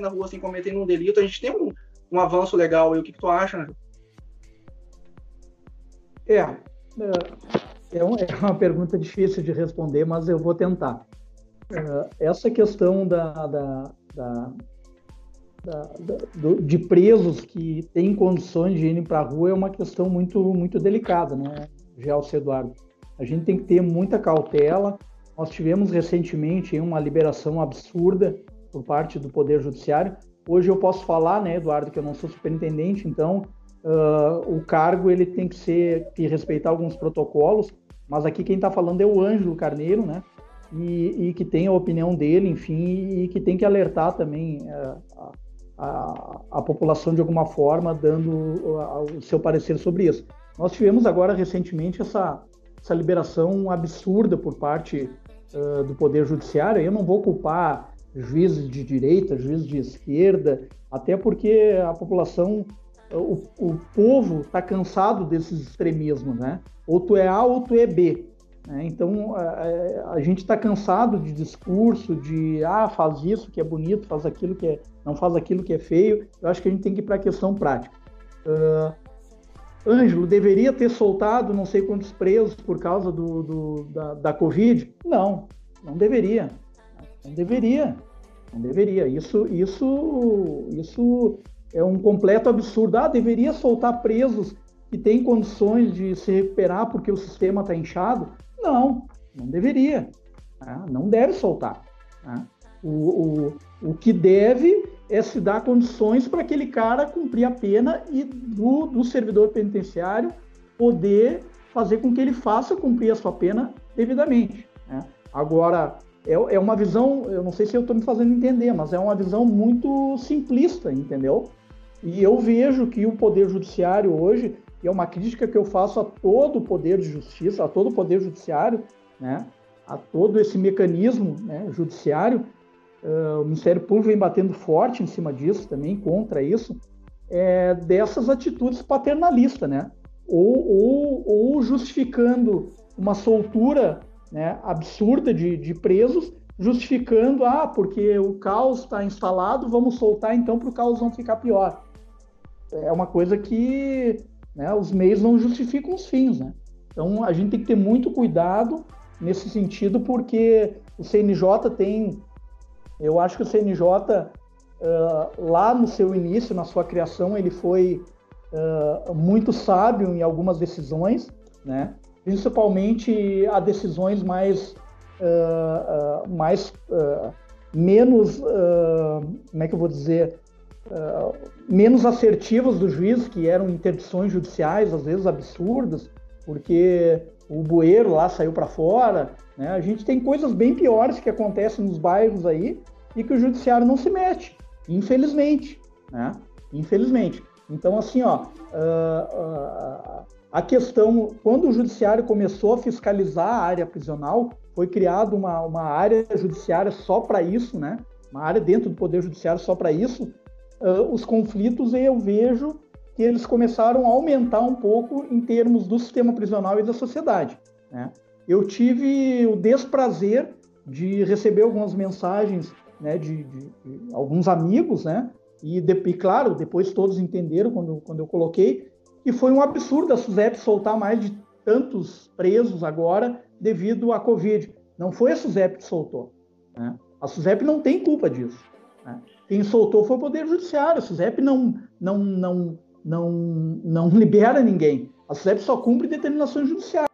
na rua sem cometer um delito, a gente tem um, um avanço legal. E o que, que tu acha, né? É, é, é, é uma pergunta difícil de responder, mas eu vou tentar. É, essa questão da, da, da da, da, do, de presos que têm condições de irem para a rua é uma questão muito, muito delicada, né, Gelson Eduardo? A gente tem que ter muita cautela. Nós tivemos recentemente uma liberação absurda por parte do Poder Judiciário. Hoje eu posso falar, né, Eduardo, que eu não sou superintendente, então uh, o cargo ele tem que ser que respeitar alguns protocolos. Mas aqui quem está falando é o Ângelo Carneiro, né? E, e, que tem a opinião dele, enfim, e que tem que alertar também uh, a, a população de alguma forma dando o, o seu parecer sobre isso. Nós tivemos agora recentemente essa, essa liberação absurda por parte uh, do Poder Judiciário. Eu não vou culpar juízes de direita, juízes de esquerda, até porque a população, o, o povo está cansado desses extremismos, né? Ou tu é A ou tu é B. Né? Então, a, a gente está cansado de discurso de ah, faz isso que é bonito, faz aquilo que é, não faz aquilo que é feio. Eu acho que a gente tem que ir para a questão prática. Uh, Ângelo deveria ter soltado não sei quantos presos por causa do, do da, da Covid? Não, não deveria. Não deveria. Não deveria. Isso, isso, isso é um completo absurdo. Ah, deveria soltar presos que têm condições de se recuperar porque o sistema está inchado? Não, não deveria. Né? Não deve soltar. Né? O, o, o que deve é se dar condições para aquele cara cumprir a pena e do, do servidor penitenciário poder fazer com que ele faça cumprir a sua pena devidamente. Né? Agora, é, é uma visão, eu não sei se eu estou me fazendo entender, mas é uma visão muito simplista, entendeu? E eu vejo que o Poder Judiciário hoje e é uma crítica que eu faço a todo o poder de justiça, a todo o poder judiciário, né, a todo esse mecanismo né, judiciário. Uh, o Ministério Público vem batendo forte em cima disso também, contra isso, é, dessas atitudes paternalistas, né? Ou, ou, ou justificando uma soltura né, absurda de, de presos, justificando, ah, porque o caos está instalado, vamos soltar então para o caos não ficar pior. É uma coisa que né? Os meios não justificam os fins. Né? Então a gente tem que ter muito cuidado nesse sentido, porque o CNJ tem. Eu acho que o CNJ, uh, lá no seu início, na sua criação, ele foi uh, muito sábio em algumas decisões, né? principalmente a decisões mais. Uh, mais menos. como é que eu vou dizer? Uh, menos assertivas do juiz, que eram interdições judiciais, às vezes absurdas, porque o bueiro lá saiu para fora. Né? A gente tem coisas bem piores que acontecem nos bairros aí e que o judiciário não se mete, infelizmente. Né? Infelizmente. Então, assim, ó, a questão, quando o judiciário começou a fiscalizar a área prisional, foi criada uma, uma área judiciária só para isso, né? Uma área dentro do Poder Judiciário só para isso. Os conflitos eu vejo que eles começaram a aumentar um pouco em termos do sistema prisional e da sociedade. Né? Eu tive o desprazer de receber algumas mensagens né, de, de, de alguns amigos, né? E, de, e, claro, depois todos entenderam quando, quando eu coloquei que foi um absurdo a SUSEP soltar mais de tantos presos agora devido à Covid. Não foi a SUSEP que soltou. Né? A SUSEP não tem culpa disso. Né? Quem soltou foi o Poder Judiciário. A SUSEP não, não, não, não, não libera ninguém. A SUSEP só cumpre determinações judiciais.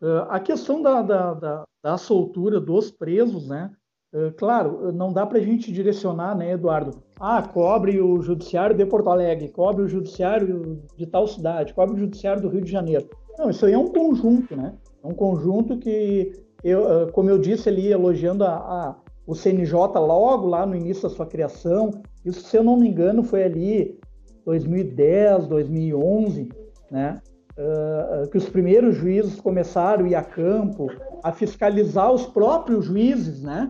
Uh, a questão da, da, da, da soltura dos presos, né? Uh, claro, não dá para a gente direcionar, né, Eduardo? Ah, cobre o judiciário de Porto Alegre, cobre o judiciário de tal cidade, cobre o judiciário do Rio de Janeiro. Não, isso aí é um conjunto, né? É um conjunto que, eu, como eu disse ali, elogiando a, a, o CNJ logo lá no início da sua criação, isso, se eu não me engano, foi ali 2010, 2011, né? Uh, que os primeiros juízes começaram a ir a campo, a fiscalizar os próprios juízes, né?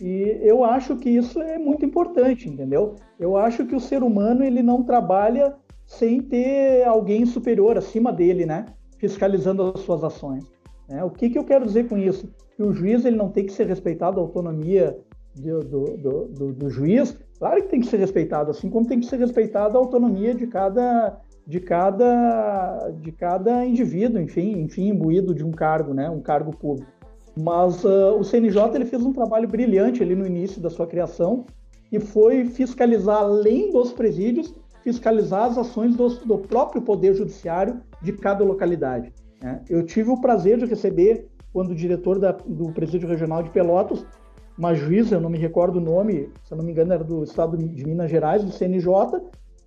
E eu acho que isso é muito importante, entendeu? Eu acho que o ser humano ele não trabalha sem ter alguém superior acima dele, né? Fiscalizando as suas ações. Né? O que, que eu quero dizer com isso? Que o juiz ele não tem que ser respeitado a autonomia do, do, do, do, juiz, claro que tem que ser respeitado, assim como tem que ser respeitada a autonomia de cada, de cada, de cada indivíduo, enfim, enfim, imbuído de um cargo, né, um cargo público. Mas uh, o CNJ ele fez um trabalho brilhante ali no início da sua criação, e foi fiscalizar, além dos presídios, fiscalizar as ações do, do próprio Poder Judiciário de cada localidade. Né? Eu tive o prazer de receber, quando o diretor da, do Presídio Regional de Pelotas uma juíza, eu não me recordo o nome, se eu não me engano era do estado de Minas Gerais, do CNJ,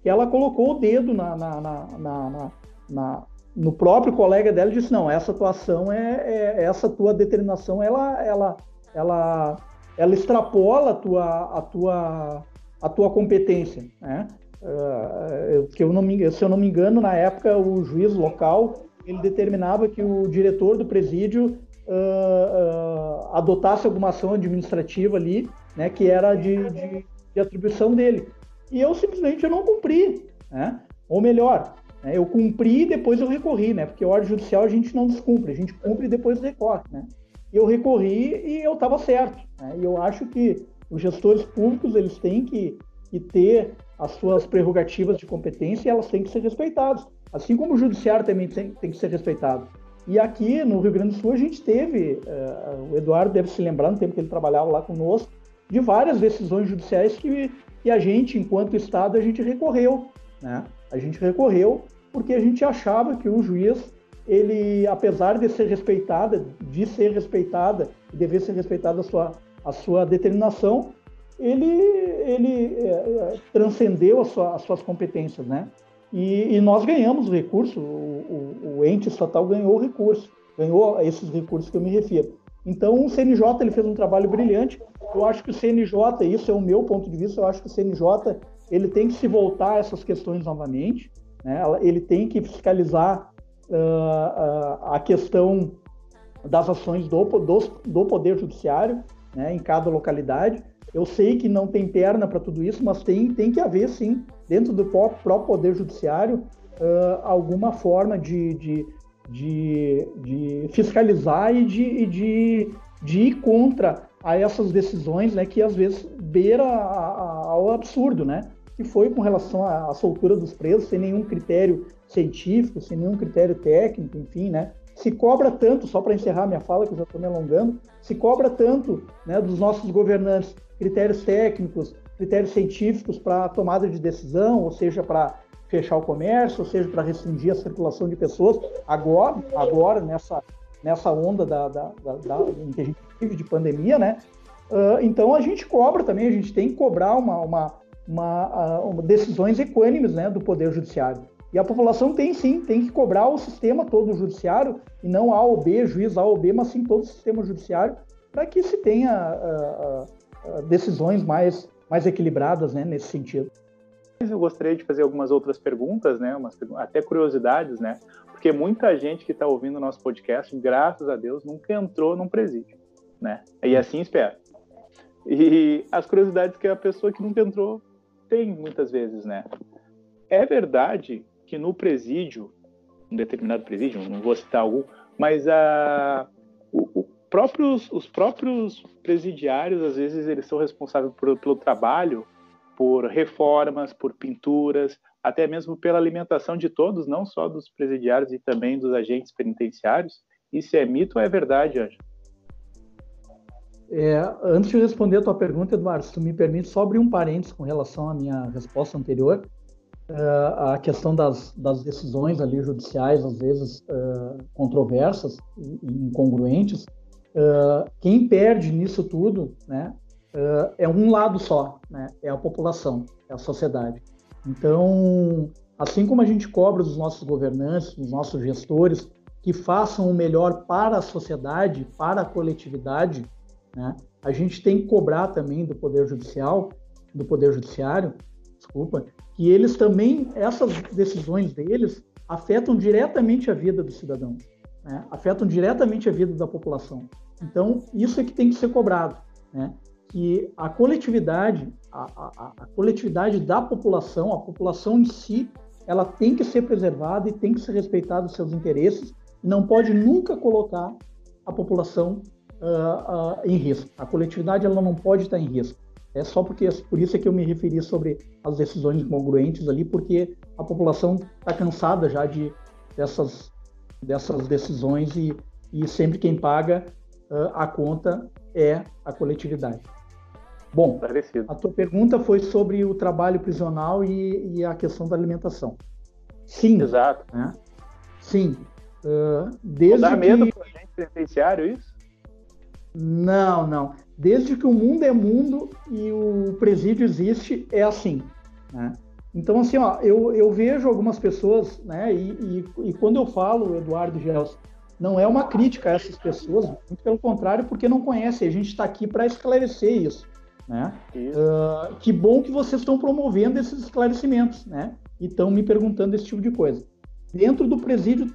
que ela colocou o dedo na, na, na, no próprio colega dela e disse, não, essa atuação é, é, essa tua determinação, ela, ela, ela, ela extrapola a tua, a tua, a tua competência, né? Uh, eu não me, se eu não me engano, na época o juiz local ele determinava que o diretor do presídio uh, uh, adotasse alguma ação administrativa ali, né, que era de, de, de, atribuição dele. E eu simplesmente eu não cumpri, né? Ou melhor, né, eu cumpri e depois eu recorri, né? Porque ordem judicial a gente não descumpre, a gente cumpre e depois recorre, né? Eu recorri e eu estava certo. Né? E eu acho que os gestores públicos eles têm que, que ter as suas prerrogativas de competência e elas têm que ser respeitadas. Assim como o judiciário também tem, tem que ser respeitado. E aqui no Rio Grande do Sul a gente teve, uh, o Eduardo deve se lembrar no tempo que ele trabalhava lá conosco, de várias decisões judiciais que, que a gente, enquanto Estado, a gente recorreu. Né? A gente recorreu porque a gente achava que o juiz, ele, apesar de ser respeitada, de ser respeitada, dever ser respeitada a sua, a sua determinação, ele, ele é, transcendeu sua, as suas competências, né? E, e nós ganhamos o recurso, o, o, o, ente estatal ganhou o recurso, ganhou esses recursos que eu me refiro. Então o CNJ ele fez um trabalho brilhante. Eu acho que o CNJ, isso é o meu ponto de vista, eu acho que o CNJ ele tem que se voltar a essas questões novamente. Né? Ele tem que fiscalizar uh, uh, a questão das ações do, do, do Poder Judiciário né, em cada localidade. Eu sei que não tem perna para tudo isso, mas tem, tem que haver, sim, dentro do próprio Poder Judiciário, uh, alguma forma de, de, de, de, fiscalizar e de, de, de ir contra a essas decisões né, que às vezes beira ao absurdo, né? Que foi com relação à, à soltura dos presos, sem nenhum critério científico, sem nenhum critério técnico, enfim, né? se cobra tanto, só para encerrar minha fala, que eu já estou me alongando, se cobra tanto né, dos nossos governantes critérios técnicos, critérios científicos para tomada de decisão, ou seja, para fechar o comércio, ou seja, para restringir a circulação de pessoas. Agora, agora nessa, nessa onda da, da, da, da que a gente vive de pandemia, né? Uh, então a gente cobra também, a gente tem que cobrar uma, uma, uma, uh, decisões equânimes né, do Poder Judiciário. E a população tem sim, tem que cobrar o sistema todo judiciário, e não A ou B, juiz A ou B, mas sim todo o sistema judiciário, para que se tenha uh, decisões mais, mais equilibradas né, nesse sentido. eu gostaria de fazer algumas outras perguntas, né? Umas, até curiosidades, né? Porque muita gente que está ouvindo o nosso podcast, graças a Deus, nunca entrou num presídio, né? E assim espera. E as curiosidades que a pessoa que nunca entrou tem muitas vezes, né? É verdade que no presídio, um determinado presídio, não vou citar algum, mas a, o, o próprios, os próprios presidiários, às vezes, eles são responsáveis por, pelo trabalho, por reformas, por pinturas, até mesmo pela alimentação de todos, não só dos presidiários e também dos agentes penitenciários. Isso é mito ou é verdade, Ângelo? É, antes de responder a tua pergunta, Eduardo, se tu me permite, só abrir um parênteses com relação à minha resposta anterior. Uh, a questão das, das, decisões ali judiciais, às vezes uh, controversas e incongruentes, uh, quem perde nisso tudo né, é um lado só, né, é a população, é a sociedade. Então, assim como a gente cobra dos nossos governantes, dos nossos gestores, que façam o melhor para a sociedade, para a coletividade, né? A gente tem que cobrar também do Poder Judicial, do Poder Judiciário, desculpa, que eles também, essas decisões deles, afetam diretamente a vida do cidadão, né? afetam diretamente a vida da população. Então, isso é que tem que ser cobrado, né? que a coletividade, a, a, a coletividade da população, a população em si, ela tem que ser preservada e tem que ser respeitada os seus interesses, não pode nunca colocar a população uh, uh, em risco. A coletividade ela não pode estar em risco. É só porque por isso é que eu me referi sobre as decisões incongruentes ali, porque a população está cansada já de dessas dessas decisões e, e sempre quem paga uh, a conta é a coletividade. Bom, Parecido. a tua pergunta foi sobre o trabalho prisional e, e a questão da alimentação. Sim. Exato. Né? Sim. Uh, desde Não dá medo que... para o agente penitenciário isso? Não, não. Desde que o mundo é mundo e o presídio existe, é assim. Né? Então, assim, ó, eu, eu vejo algumas pessoas, né, e, e, e quando eu falo, Eduardo Gels, não é uma crítica a essas pessoas, muito pelo contrário, porque não conhecem. A gente está aqui para esclarecer isso. Né? Isso. Uh, que bom que vocês estão promovendo esses esclarecimentos, né? E estão me perguntando esse tipo de coisa. Dentro do presídio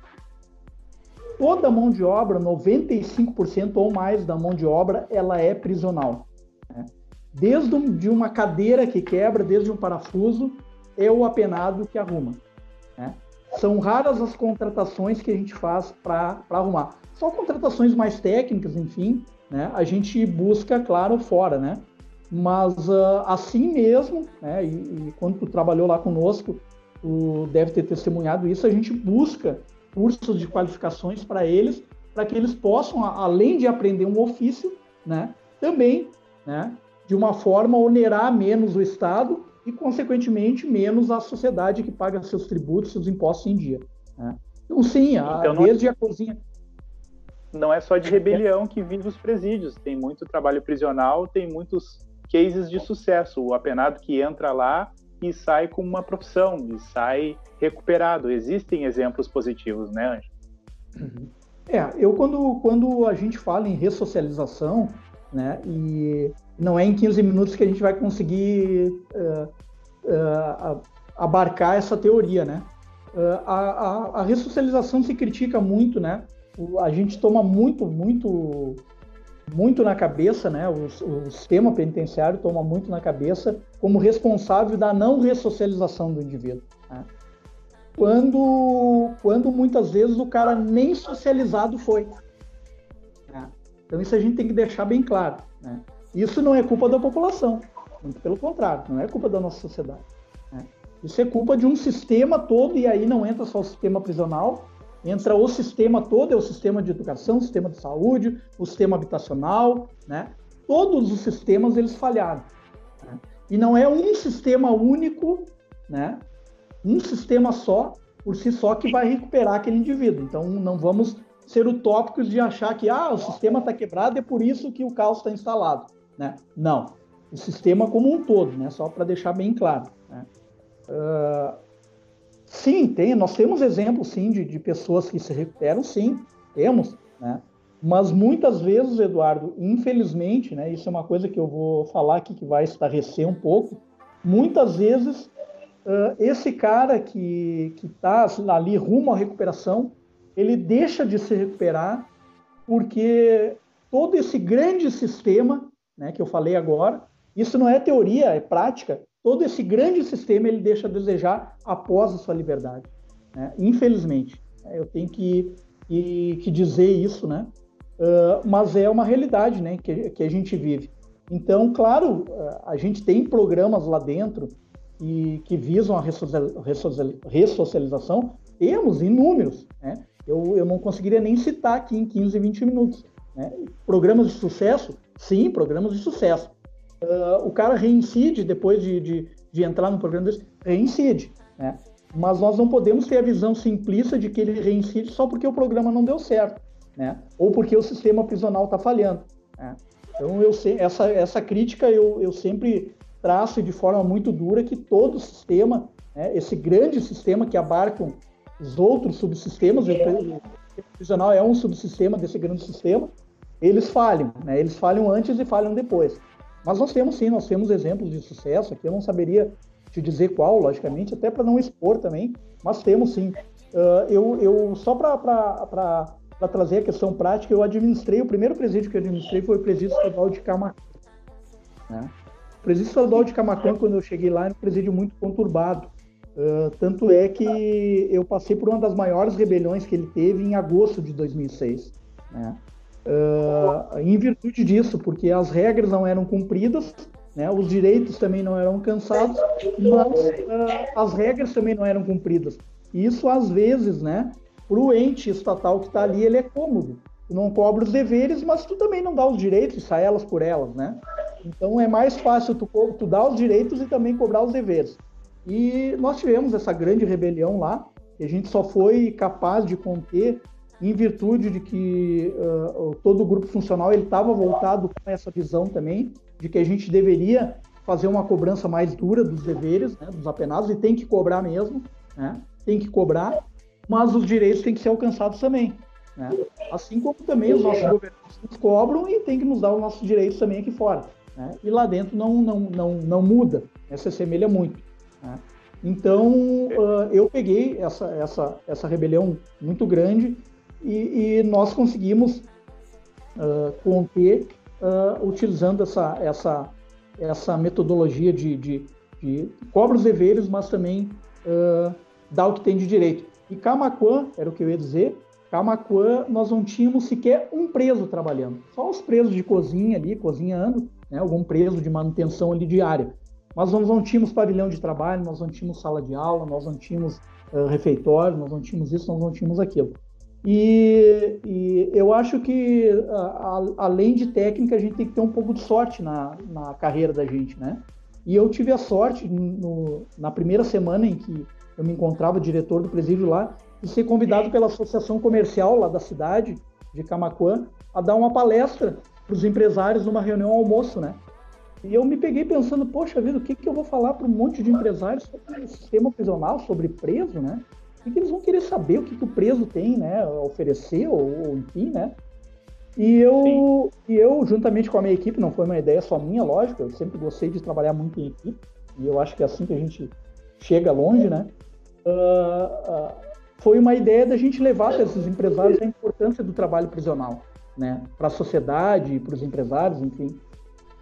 toda a mão de obra, 95% ou mais da mão de obra, ela é prisional. Né? Desde um, de uma cadeira que quebra, desde um parafuso, é o apenado que arruma. Né? São raras as contratações que a gente faz para arrumar. Só contratações mais técnicas, enfim, né? a gente busca, claro, fora, né? Mas uh, assim mesmo, né? E, e, quando tu trabalhou lá conosco, tu deve ter testemunhado isso, a gente busca cursos de qualificações para eles, para que eles possam, além de aprender um ofício, né, também, né, de uma forma onerar menos o Estado e, consequentemente, menos a sociedade que paga seus tributos, seus impostos em dia. Né? Então, sim, a, então, não... desde a cozinha. Não é só de rebelião que vive os presídios, tem muito trabalho prisional, tem muitos cases de sucesso. O apenado que entra lá e sai com uma profissão, e sai recuperado. Existem exemplos positivos, né, Anjo? Uhum. É, eu quando, quando a gente fala em ressocialização, né, e não é em 15 minutos que a gente vai conseguir uh, uh, abarcar essa teoria, né? Uh, a, a, a, ressocialização se critica muito, né? O, a gente toma muito, muito muito na cabeça, né? O, o, sistema penitenciário toma muito na cabeça como responsável da não ressocialização do indivíduo. Né? Quando, quando muitas vezes o cara nem socializado foi. Né? Então isso a gente tem que deixar bem claro. Né? Isso não é culpa da população, muito pelo contrário, não é culpa da nossa sociedade. Né? Isso é culpa de um sistema todo, e aí não entra só o sistema prisional, entra o sistema todo, é o sistema de educação, o sistema de saúde, o sistema habitacional, né? Todos os sistemas eles falharam. Né? E não é um sistema único, né? Um sistema só, por si só, que vai recuperar aquele indivíduo. Então não vamos ser utópicos de achar que ah, o sistema está quebrado, é por isso que o caos está instalado. Né? Não. O sistema como um todo, né? só para deixar bem claro. Né? Uh, Sim, tem. Nós temos exemplos, sim, de, de pessoas que se recuperam, sim, temos, né? Mas muitas vezes, Eduardo, infelizmente, né, isso é uma coisa que eu vou falar aqui que vai estarrecer um pouco, muitas vezes uh, esse cara que está ali rumo à recuperação, ele deixa de se recuperar porque todo esse grande sistema, né, que eu falei agora, isso não é teoria, é prática. Todo esse grande sistema ele deixa a desejar após a sua liberdade. Né? Infelizmente, eu tenho que, que, que dizer isso, né? Uh, mas é uma realidade, né, que, que a gente vive. Então, claro, a gente tem programas lá dentro e que visam a ressocialização, temos inúmeros. Né? Eu, eu não conseguiria nem citar aqui em 15, 20 minutos. Né? Programas de sucesso? Sim, programas de sucesso. Uh, o cara reincide depois de, de, de, entrar no programa desse, reincide. Né? Mas nós não podemos ter a visão simplista de que ele reincide só porque o programa não deu certo, né? ou porque o sistema prisional está falhando. Né? Então, eu essa, essa crítica eu, eu sempre traço de forma muito dura que todo sistema, né, esse grande sistema que abarca os outros subsistemas, o prisional é um subsistema desse grande sistema, eles falham, né, eles falham antes e falham depois. Mas nós temos sim, nós temos exemplos de sucesso, aqui eu não saberia te dizer qual, logicamente, até para não expor também, mas temos sim. Uh, eu, eu, só para trazer a questão prática, eu administrei, o primeiro presídio que eu administrei foi o presídio estadual de Camacuã. Né? O presídio estadual de Camacan, quando eu cheguei lá, era um presídio muito conturbado. Uh, tanto é que eu passei por uma das maiores rebeliões que ele teve em agosto de 2006. Né? Uh, em virtude disso, porque as regras não eram cumpridas, né? os direitos também não eram alcançados, mas uh, as regras também não eram cumpridas. Isso, às vezes, né, para o ente estatal que está ali, ele é cômodo. Tu não cobra os deveres, mas tu também não dá os direitos e sai elas por elas, né? Então é mais fácil tu, tu dar os direitos e também cobrar os deveres. E nós tivemos essa grande rebelião lá, que a gente só foi capaz de conter em virtude de que uh, todo o grupo funcional ele estava voltado com essa visão também de que a gente deveria fazer uma cobrança mais dura dos deveres, né, dos apenados, e tem que cobrar mesmo, né, tem que cobrar, mas os direitos têm que ser alcançados também. Né? Assim como também os nossos governantes nos cobram e tem que nos dar os nossos direitos também aqui fora. Né? E lá dentro não, não, não, não muda, né? se assemelha muito. Né? Então, uh, eu peguei essa, essa, essa rebelião muito grande e, e nós conseguimos uh, conter uh, utilizando essa, essa, essa metodologia de, de, de cobra os deveres, mas também uh, o que tem de direito. E Camacuã, era o que eu ia dizer, Camacuã nós não tínhamos sequer um preso trabalhando, só os presos de cozinha ali, cozinhando, né, algum preso de manutenção ali diária. Mas nós não tínhamos pavilhão de trabalho, nós não tínhamos sala de aula, nós não tínhamos uh, refeitório, nós não tínhamos isso, nós não tínhamos aquilo. E, e eu acho que, a, a, além de técnica, a gente tem que ter um pouco de sorte na, na carreira da gente, né? E eu tive a sorte, no, na primeira semana em que eu me encontrava diretor do presídio lá, de ser convidado pela associação comercial lá da cidade, de Camacuã, a dar uma palestra para os empresários numa reunião almoço, né? E eu me peguei pensando, poxa vida, o que, que eu vou falar para um monte de empresários sobre o sistema prisional, sobre preso, né? O que, eles vão querer saber, o que, que o preso tem, né, a oferecer, ou, ou enfim, né? E eu, e eu, juntamente com a minha equipe, não foi uma ideia só minha, lógico, eu sempre gostei de trabalhar muito em equipe, e eu acho que é assim que a gente chega longe, né? Uh, uh, foi uma ideia da gente levar para esses empresários a importância do trabalho prisional né, para a sociedade, para os empresários, enfim.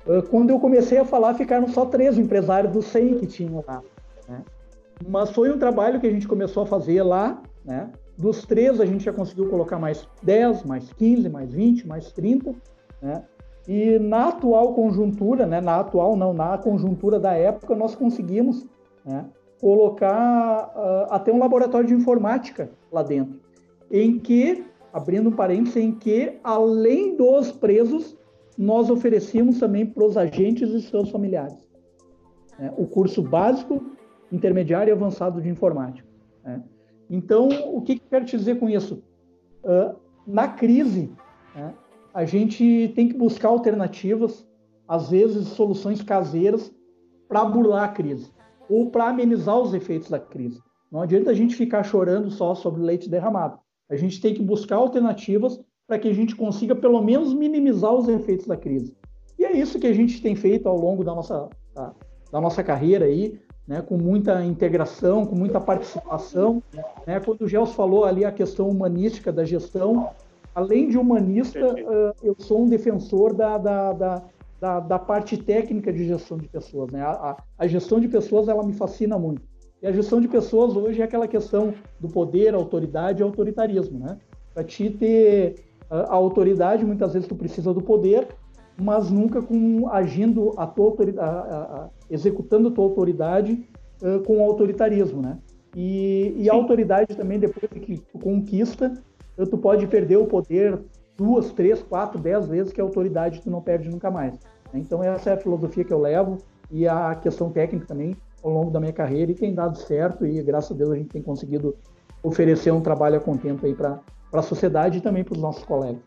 Ah, quando eu comecei a falar, ficaram só três empresários dos 100 que tinham lá. Né? Mas foi um trabalho que a gente começou a fazer lá, né? Dos três, a gente já conseguiu colocar mais 10, mais 15, mais 20, mais 30, né? E na atual conjuntura, né? Na atual não, na conjuntura da época, nós conseguimos né? colocar uh, até um laboratório de informática lá dentro, em que abrindo um parênteses, em que, além dos presos, nós oferecíamos também para os agentes e seus familiares né? o curso básico, intermediário e avançado de informática. Né? Então, o que, que quero te dizer com isso? Uh, na crise, né, a gente tem que buscar alternativas, às vezes soluções caseiras, para burlar a crise ou para amenizar os efeitos da crise. Não adianta a gente ficar chorando só sobre leite derramado. A gente tem que buscar alternativas para que a gente consiga, pelo menos, minimizar os efeitos da crise. E é isso que a gente tem feito ao longo da nossa, da, da nossa carreira aí. Né, com muita integração, com muita participação. Né? Quando o Gels falou ali a questão humanística da gestão, além de humanista, uh, eu sou um defensor da, da, da, da, da parte técnica de gestão de pessoas. Né? A, a, a, gestão de pessoas ela me fascina muito. E a gestão de pessoas hoje é aquela questão do poder, autoridade e autoritarismo. Né? Para te ter uh, a autoridade, muitas vezes tu precisa do poder, mas nunca com agindo a tua autoridade, executando a tua autoridade uh, com autoritarismo, né? E, e a autoridade também, depois que tu conquista, tu pode perder o poder duas, três, quatro, dez vezes que a autoridade tu não perde nunca mais. Né? Então essa é a filosofia que eu levo e a questão técnica também ao longo da minha carreira e tem dado certo e graças a Deus a gente tem conseguido oferecer um trabalho a contento aí para a sociedade e também para os nossos colegas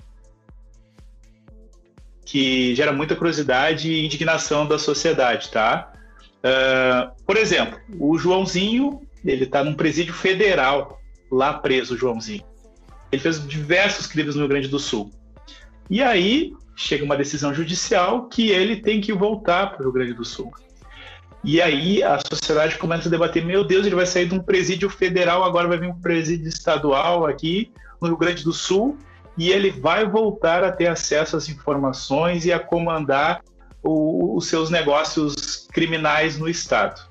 que gera muita curiosidade e indignação da sociedade, tá? Uh, por exemplo, o Joãozinho, ele está num presídio federal, lá preso, o Joãozinho. Ele fez diversos crimes no Rio Grande do Sul. E aí chega uma decisão judicial que ele tem que voltar para o Rio Grande do Sul. E aí a sociedade começa a debater: meu Deus, ele vai sair de um presídio federal, agora vai vir um presídio estadual aqui no Rio Grande do Sul e ele vai voltar a ter acesso às informações e a comandar o, os seus negócios criminais no Estado.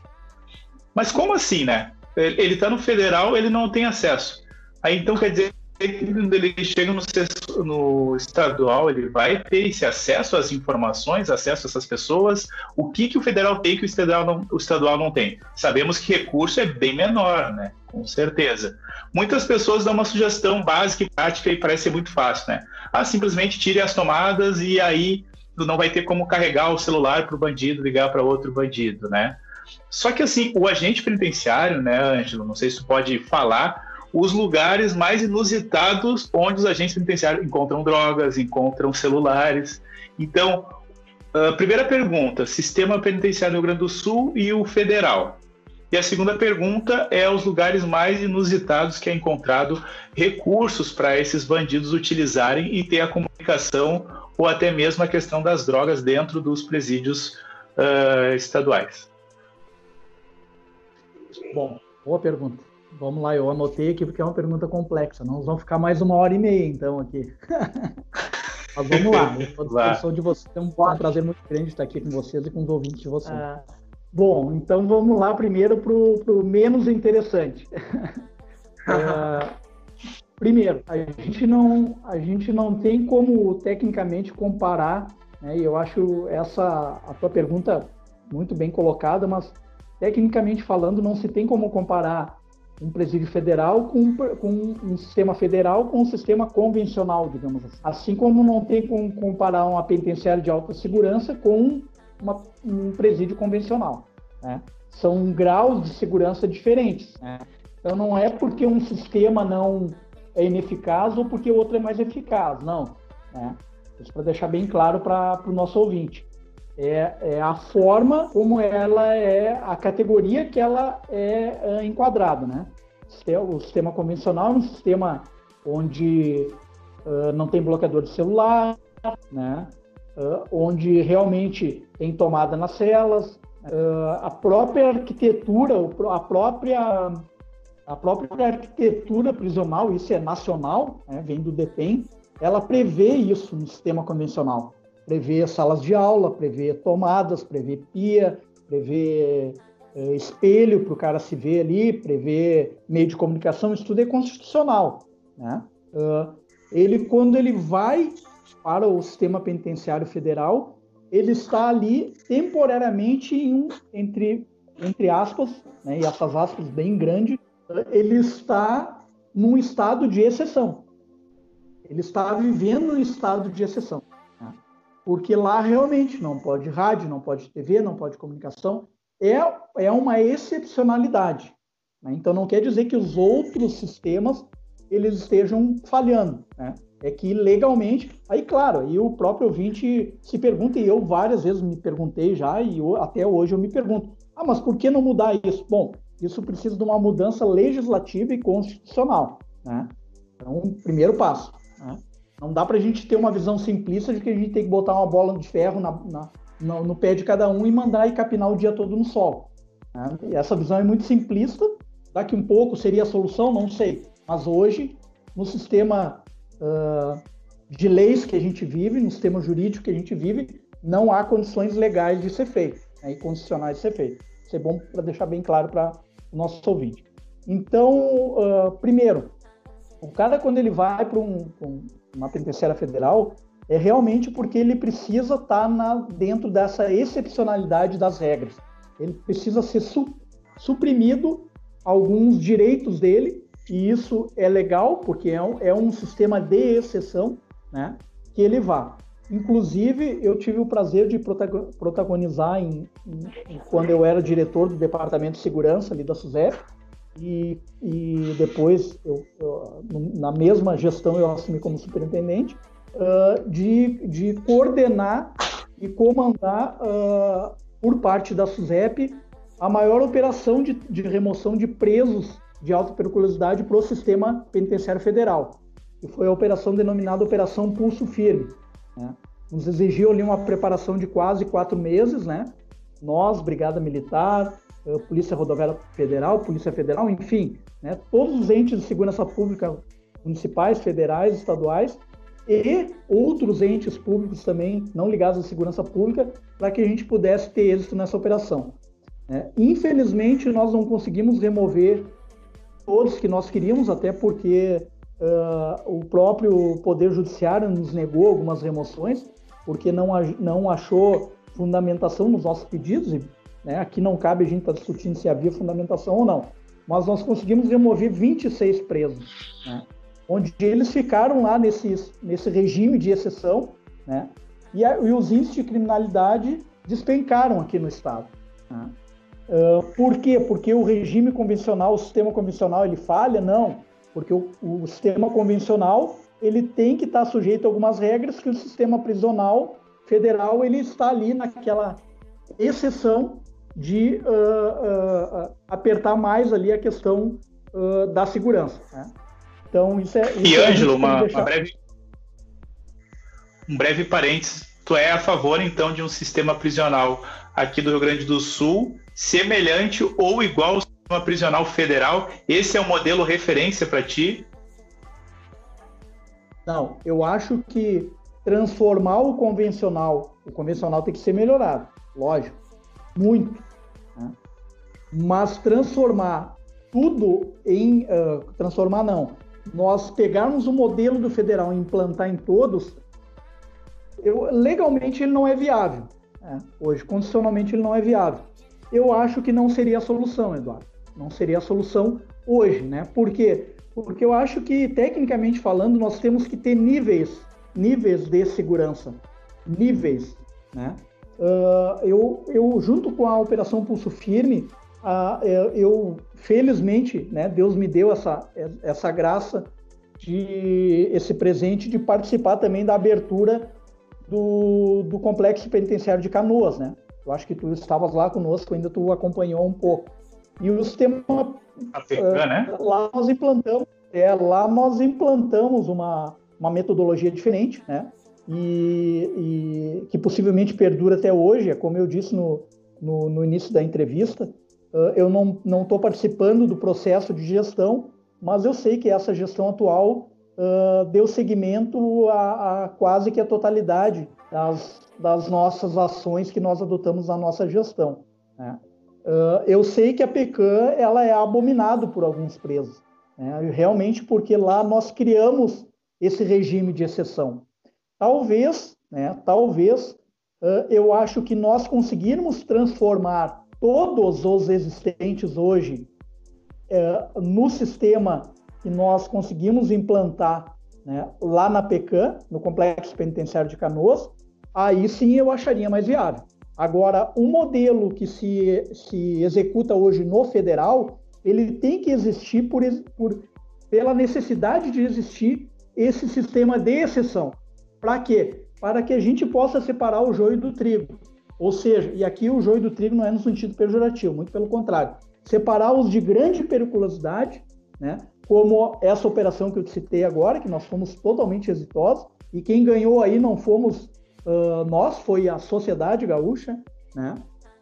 Mas como assim, né? Ele está no federal, ele não tem acesso. Aí então quer dizer quando ele chega no, no, estadual, ele vai ter esse acesso às informações, acesso a essas pessoas. O que, que o federal tem que o estadual, não, o estadual não tem? Sabemos que recurso é bem menor, né? Com certeza. Muitas pessoas dão uma sugestão básica e prática e parece ser muito fácil, né? Ah, simplesmente tire as tomadas e aí não vai ter como carregar o celular para o bandido ligar para outro bandido, né? Só que assim, o agente penitenciário, né, Ângelo, não sei se tu pode falar, os lugares mais inusitados onde os agentes penitenciários encontram drogas, encontram celulares. Então, a primeira pergunta: sistema penitenciário do Rio Grande do Sul e o federal. E a segunda pergunta é os lugares mais inusitados que é encontrado recursos para esses bandidos utilizarem e ter a comunicação ou até mesmo a questão das drogas dentro dos presídios uh, estaduais. Bom, boa pergunta. Vamos lá, eu anotei aqui porque é uma pergunta complexa. Nós vamos ficar mais uma hora e meia, então, aqui. Mas vamos lá, eu estou à disposição de vocês. É um, prazer muito grande estar aqui com vocês e com os ouvintes de vocês. Ah. Bom, então vamos lá primeiro para o menos interessante. é, primeiro, a gente, não, a gente não tem como tecnicamente comparar, né, e eu acho essa a tua pergunta muito bem colocada, mas tecnicamente falando, não se tem como comparar um presídio federal com, com, um sistema federal com um sistema convencional, digamos assim. Assim como não tem como comparar uma penitenciária de alta segurança com uma, um presídio convencional. Né? São graus de segurança diferentes. Né? Então não é porque um sistema não é ineficaz ou porque o outro é mais eficaz, não. Né? Isso para deixar bem claro para o nosso ouvinte. É, é, a forma como ela é, a categoria que ela é, é enquadrada, né? O sistema convencional é um sistema onde uh, não tem bloqueador de celular, né? Uh, onde realmente tem tomada nas celas, uh, a própria arquitetura, a própria a própria arquitetura prisional, isso é nacional, né? vem do DEPEN, ela prevê isso no sistema convencional prevê salas de aula, prevê tomadas, prevê pia, prevê é, espelho para o cara se ver ali, prevê meio de comunicação, isso tudo é constitucional. Né? Uh, ele, quando ele vai para o sistema penitenciário federal, ele está ali temporariamente em um, entre, entre aspas, né, e essas aspas bem grandes, ele está num estado de exceção. Ele está vivendo um estado de exceção porque lá realmente não pode rádio, não pode TV, não pode comunicação. É, é uma excepcionalidade. Né? Então não quer dizer que os outros sistemas eles estejam falhando. Né? É que legalmente, aí claro, aí o próprio ouvinte se pergunta, e eu várias vezes me perguntei já, e eu, até hoje eu me pergunto, ah, mas por que não mudar isso? Bom, isso precisa de uma mudança legislativa e constitucional. Né? Então, primeiro passo. Né? Não dá para a gente ter uma visão simplista de que a gente tem que botar uma bola de ferro na, na, no, no, pé de cada um e mandar e capinar o dia todo no sol. Né? Essa visão é muito simplista. Daqui um pouco seria a solução, não sei. Mas hoje, no sistema uh, de leis que a gente vive, no sistema jurídico que a gente vive, não há condições legais de ser feito, né, e condicionais de ser feito. Isso é bom para deixar bem claro para o nosso ouvinte. Então, uh, primeiro, o cara, quando ele vai para um, um, uma penitenciária federal, é realmente porque ele precisa estar tá dentro dessa excepcionalidade das regras. Ele precisa ser su, suprimido alguns direitos dele, e isso é legal, porque é um, é um sistema de exceção, né, que ele vá. Inclusive, eu tive o prazer de protagonizar em, em, quando eu era diretor do Departamento de Segurança ali da SUSEP, e, e depois, eu, eu, na mesma gestão, eu assumi como superintendente, uh, de, de coordenar e comandar, uh, por parte da SUSEP, a maior operação de, de remoção de presos de alta periculosidade para o sistema penitenciário federal, que foi a operação denominada Operação Pulso Firme. Né? Nos exigiu ali uma preparação de quase quatro meses, né? Nós, Brigada Militar, Polícia Rodoviária Federal, Polícia Federal, enfim, né? todos os entes de segurança pública municipais, federais, estaduais e outros entes públicos também não ligados à segurança pública para que a gente pudesse ter êxito nessa operação. É, infelizmente, nós não conseguimos remover todos que nós queríamos, até porque uh, o próprio Poder Judiciário nos negou algumas remoções, porque não, não achou fundamentação nos nossos pedidos, e né, aqui não cabe a gente estar tá discutindo se havia fundamentação ou não, mas nós conseguimos remover 26 presos, né, onde eles ficaram lá nesse, nesse regime de exceção, né, e, a, e os índices de criminalidade despencaram aqui no Estado. Né. Uh, por quê? Porque o regime convencional, o sistema convencional, ele falha? Não porque o, o sistema convencional ele tem que estar sujeito a algumas regras que o sistema prisional federal ele está ali naquela exceção de uh, uh, apertar mais ali a questão uh, da segurança. Né? Então isso é. Isso e é Ângelo, uma, uma breve, um breve parênteses. Tu é a favor então de um sistema prisional aqui do Rio Grande do Sul semelhante ou igual sistema prisional federal, esse é o modelo referência para ti? Não, eu acho que transformar o convencional, o convencional tem que ser melhorado, lógico, muito. Né? Mas transformar tudo em. Uh, transformar não. Nós pegarmos o modelo do federal e implantar em todos, eu, legalmente ele não é viável. Né? Hoje, condicionalmente, ele não é viável. Eu acho que não seria a solução, Eduardo não seria a solução hoje, né? Por quê? Porque eu acho que, tecnicamente falando, nós temos que ter níveis, níveis de segurança, níveis, né? Uh, eu, eu, junto com a Operação Pulso Firme, uh, eu, felizmente, né, Deus me deu essa, essa graça de esse presente de participar também da abertura do, do complexo penitenciário de Canoas, né? Eu acho que tu estavas lá conosco, ainda tu acompanhou um pouco. E o sistema Africano, né? lá nós implantamos, é, lá nós implantamos uma, uma metodologia diferente, né? E, e, que possivelmente perdura até hoje, é como eu disse no, no, no início da entrevista, uh, eu não estou participando do processo de gestão, mas eu sei que essa gestão atual uh, deu seguimento a, a, quase que a totalidade das, das nossas ações que nós adotamos na nossa gestão. Né? Uh, eu sei que a PECAM ela é abominada por alguns presos, né? realmente porque lá nós criamos esse regime de exceção. Talvez, né, talvez, uh, eu acho que nós conseguirmos transformar todos os existentes hoje uh, no sistema que nós conseguimos implantar né, lá na PECAM, no Complexo Penitenciário de Canoas, aí sim eu acharia mais viável. Agora, o modelo que se, se executa hoje no federal, ele tem que existir por, por, pela necessidade de existir esse sistema de exceção. Para quê? Para que a gente possa separar o joio do trigo. Ou seja, e aqui o joio do trigo não é no sentido pejorativo, muito pelo contrário. Separar os de grande periculosidade, né? como essa operação que eu te citei agora, que nós fomos totalmente exitosos, e quem ganhou aí não fomos uh, nós, foi a sociedade gaúcha, né?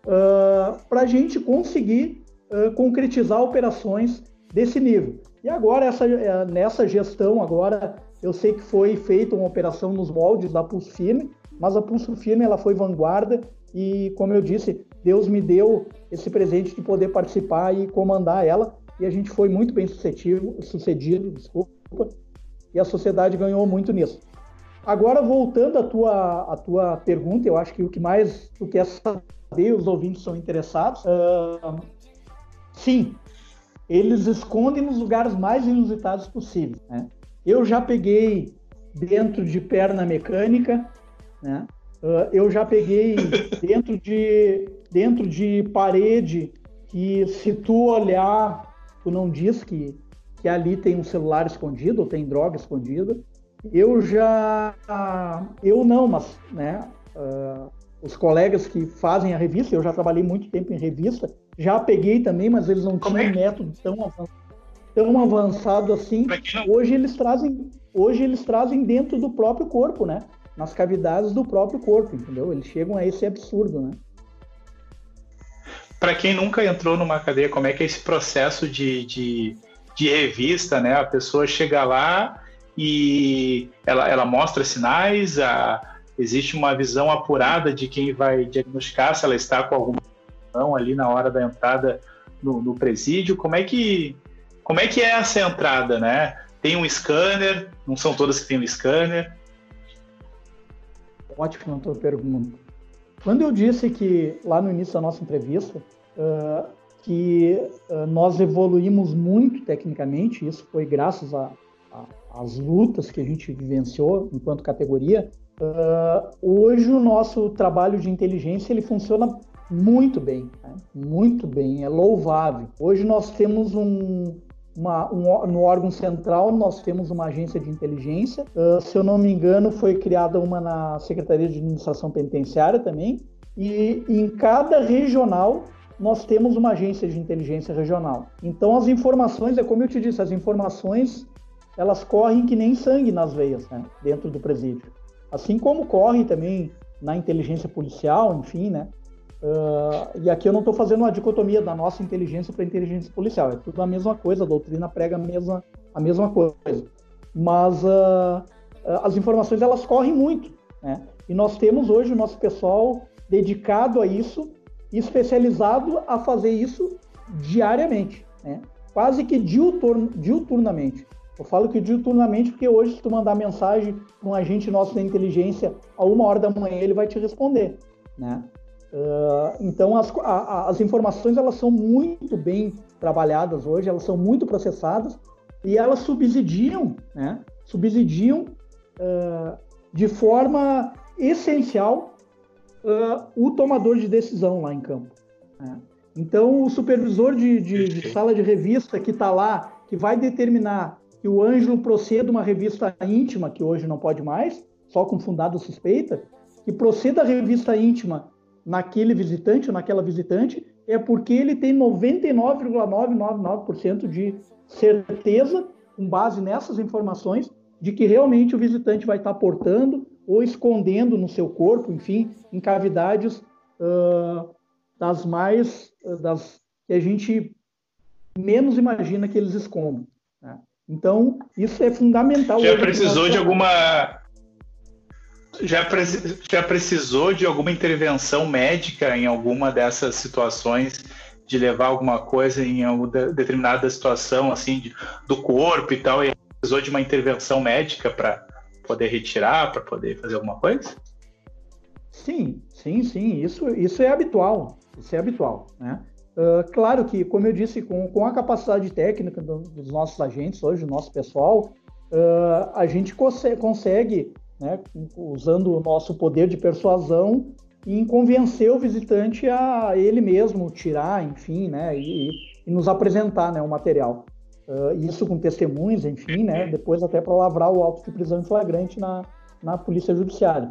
uh, para a gente conseguir uh, concretizar operações desse nível. E agora, essa, eh, nessa gestão, agora eu sei que foi feita uma operação nos moldes da Pulso Firme, mas a Pulso Firme ela foi vanguarda e, como eu disse, Deus me deu esse presente de poder participar e comandar ela e a gente foi muito bem sucedido, sucedido desculpa, e a sociedade ganhou muito nisso. Agora, voltando à tua, à tua pergunta, eu acho que o que mais tu quer saber, os ouvintes são interessados. Uh, sim, eles escondem nos lugares mais inusitados possíveis. Né? Eu já peguei dentro de perna mecânica, né? Uh, eu já peguei dentro de, dentro de parede que se tu olhar, tu não diz que, que ali tem um celular escondido ou tem droga escondida. Eu já, eu não, mas né, uh, os colegas que fazem a revista, eu já trabalhei muito tempo em revista, já peguei também, mas eles não Como tinham é? um método tão avançado, tão avançado assim. Hoje eles trazem, hoje eles trazem dentro do próprio corpo, né? Nas cavidades do próprio corpo, entendeu? Eles chegam a esse absurdo, né? Para quem nunca entrou numa cadeia, como é que é esse processo de, de, de revista, né? A pessoa chega lá e ela, ela mostra sinais, a, existe uma visão apurada de quem vai diagnosticar se ela está com alguma ali na hora da entrada no, no, presídio. Como é que como é que é essa entrada, né? Tem um scanner? Não são todas que têm um scanner? Ótimo a tua pergunta. Quando eu disse que lá no início da nossa entrevista uh, que uh, nós evoluímos muito tecnicamente, isso foi graças as lutas que a gente vivenciou enquanto categoria, uh, hoje o nosso trabalho de inteligência ele funciona muito bem, né? muito bem, é louvável. Hoje nós temos um, uma, um, no órgão central nós temos uma agência de inteligência. Uh, se eu não me engano, foi criada uma na Secretaria de Administração Penitenciária também. E em cada regional nós temos uma agência de inteligência regional. Então as informações, é como eu te disse, as informações elas correm que nem sangue nas veias, né, dentro do presídio. Assim como corre também na inteligência policial, enfim, né? Uh, e aqui eu não estou fazendo uma dicotomia da nossa inteligência para a inteligência policial, é tudo a mesma coisa, a doutrina prega a mesma, a mesma coisa. Mas uh, as informações elas correm muito, né? E nós temos hoje o nosso pessoal dedicado a isso, especializado a fazer isso diariamente, né? quase que diuturn, diuturnamente. Eu falo que diuturnamente porque hoje, se tu mandar mensagem para um agente nosso da inteligência a uma hora da manhã, ele vai te responder, né? Uh, então, as, a, as informações elas são muito bem trabalhadas hoje, elas são muito processadas e elas subsidiam, né? Subsidiam uh, de forma essencial uh, o tomador de decisão lá em campo. Né? Então, o supervisor de, de, de sala de revista que está lá, que vai determinar que o Ângelo proceda uma revista íntima, que hoje não pode mais, só com fundada suspeita, que proceda a revista íntima naquele visitante ou naquela visitante, é porque ele tem 99,999% de certeza, com base nessas informações, de que realmente o visitante vai estar portando ou escondendo no seu corpo, enfim, em cavidades uh, das mais, das que a gente menos imagina que eles escondam. Né? Então, isso é fundamental. Já precisou de alguma. Já, pre... já precisou de alguma intervenção médica em alguma dessas situações de levar alguma coisa em alguma determinada situação assim de... do corpo e tal e precisou de uma intervenção médica para poder retirar, para poder fazer alguma coisa? Sim, sim, sim. Isso, isso é habitual. Isso é habitual, né? Uh, claro que, como eu disse, com, com a capacidade técnica do, dos nossos agentes hoje, do nosso pessoal, uh, a gente consegue, consegue né, usando o nosso poder de persuasão, em convencer o visitante a ele mesmo tirar, enfim, né, e, e nos apresentar né, o material. Uh, isso com testemunhas, enfim, né, depois até para lavrar o auto de prisão em flagrante na, na Polícia Judiciária.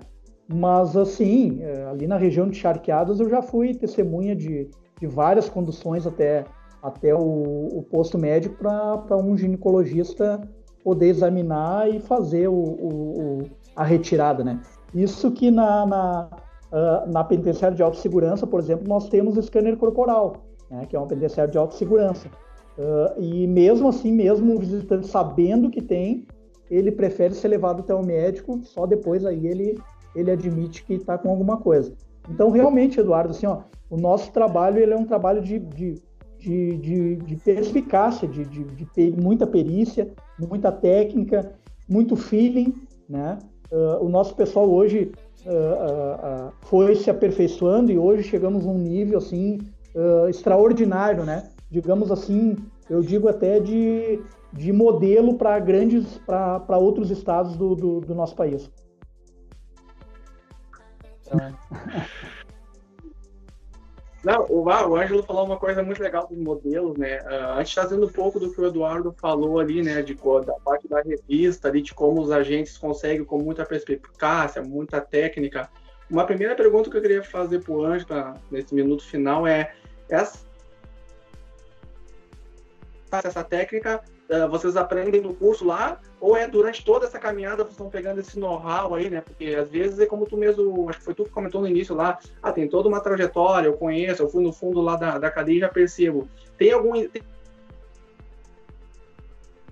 Mas, assim, eh, ali na região de Charqueadas eu já fui testemunha de de várias conduções até, até o, o posto médico para um ginecologista poder examinar e fazer o, o, a retirada, né? Isso que na, na, uh, na penitenciária de autossegurança, por exemplo, nós temos o scanner corporal, né, que é uma penitenciária de autossegurança. Uh, e mesmo assim, mesmo o visitante sabendo que tem, ele prefere ser levado até o médico, só depois aí ele, ele admite que está com alguma coisa. Então, realmente, Eduardo, assim, ó, o nosso trabalho ele é um trabalho de, de, de, de, de perspicácia, de, de, de, muita perícia, muita técnica, muito feeling, né? Uh, o nosso pessoal hoje uh, uh, foi se aperfeiçoando e hoje chegamos a um nível, assim, extraordinário, né? Digamos assim, eu digo até de, de modelo para grandes, para outros estados do, do, do nosso país. Não, o, o Ângelo falou uma coisa muito legal dos modelos, né? Uh, a gente trazendo um pouco do que o Eduardo falou ali, né? De, da parte da revista, ali, de como os agentes conseguem com muita perspicácia, muita técnica. Uma primeira pergunta que eu queria fazer para o Ângelo, nesse minuto final, é essa, essa técnica vocês aprendem no curso lá, ou é durante toda essa caminhada vocês estão pegando esse know-how aí, né? Porque às vezes é como tu mesmo, acho que foi tu que comentou no início lá, ah, tem toda uma trajetória, eu conheço, eu fui no fundo lá da, da cadeia e já percebo. Tem algum. Tem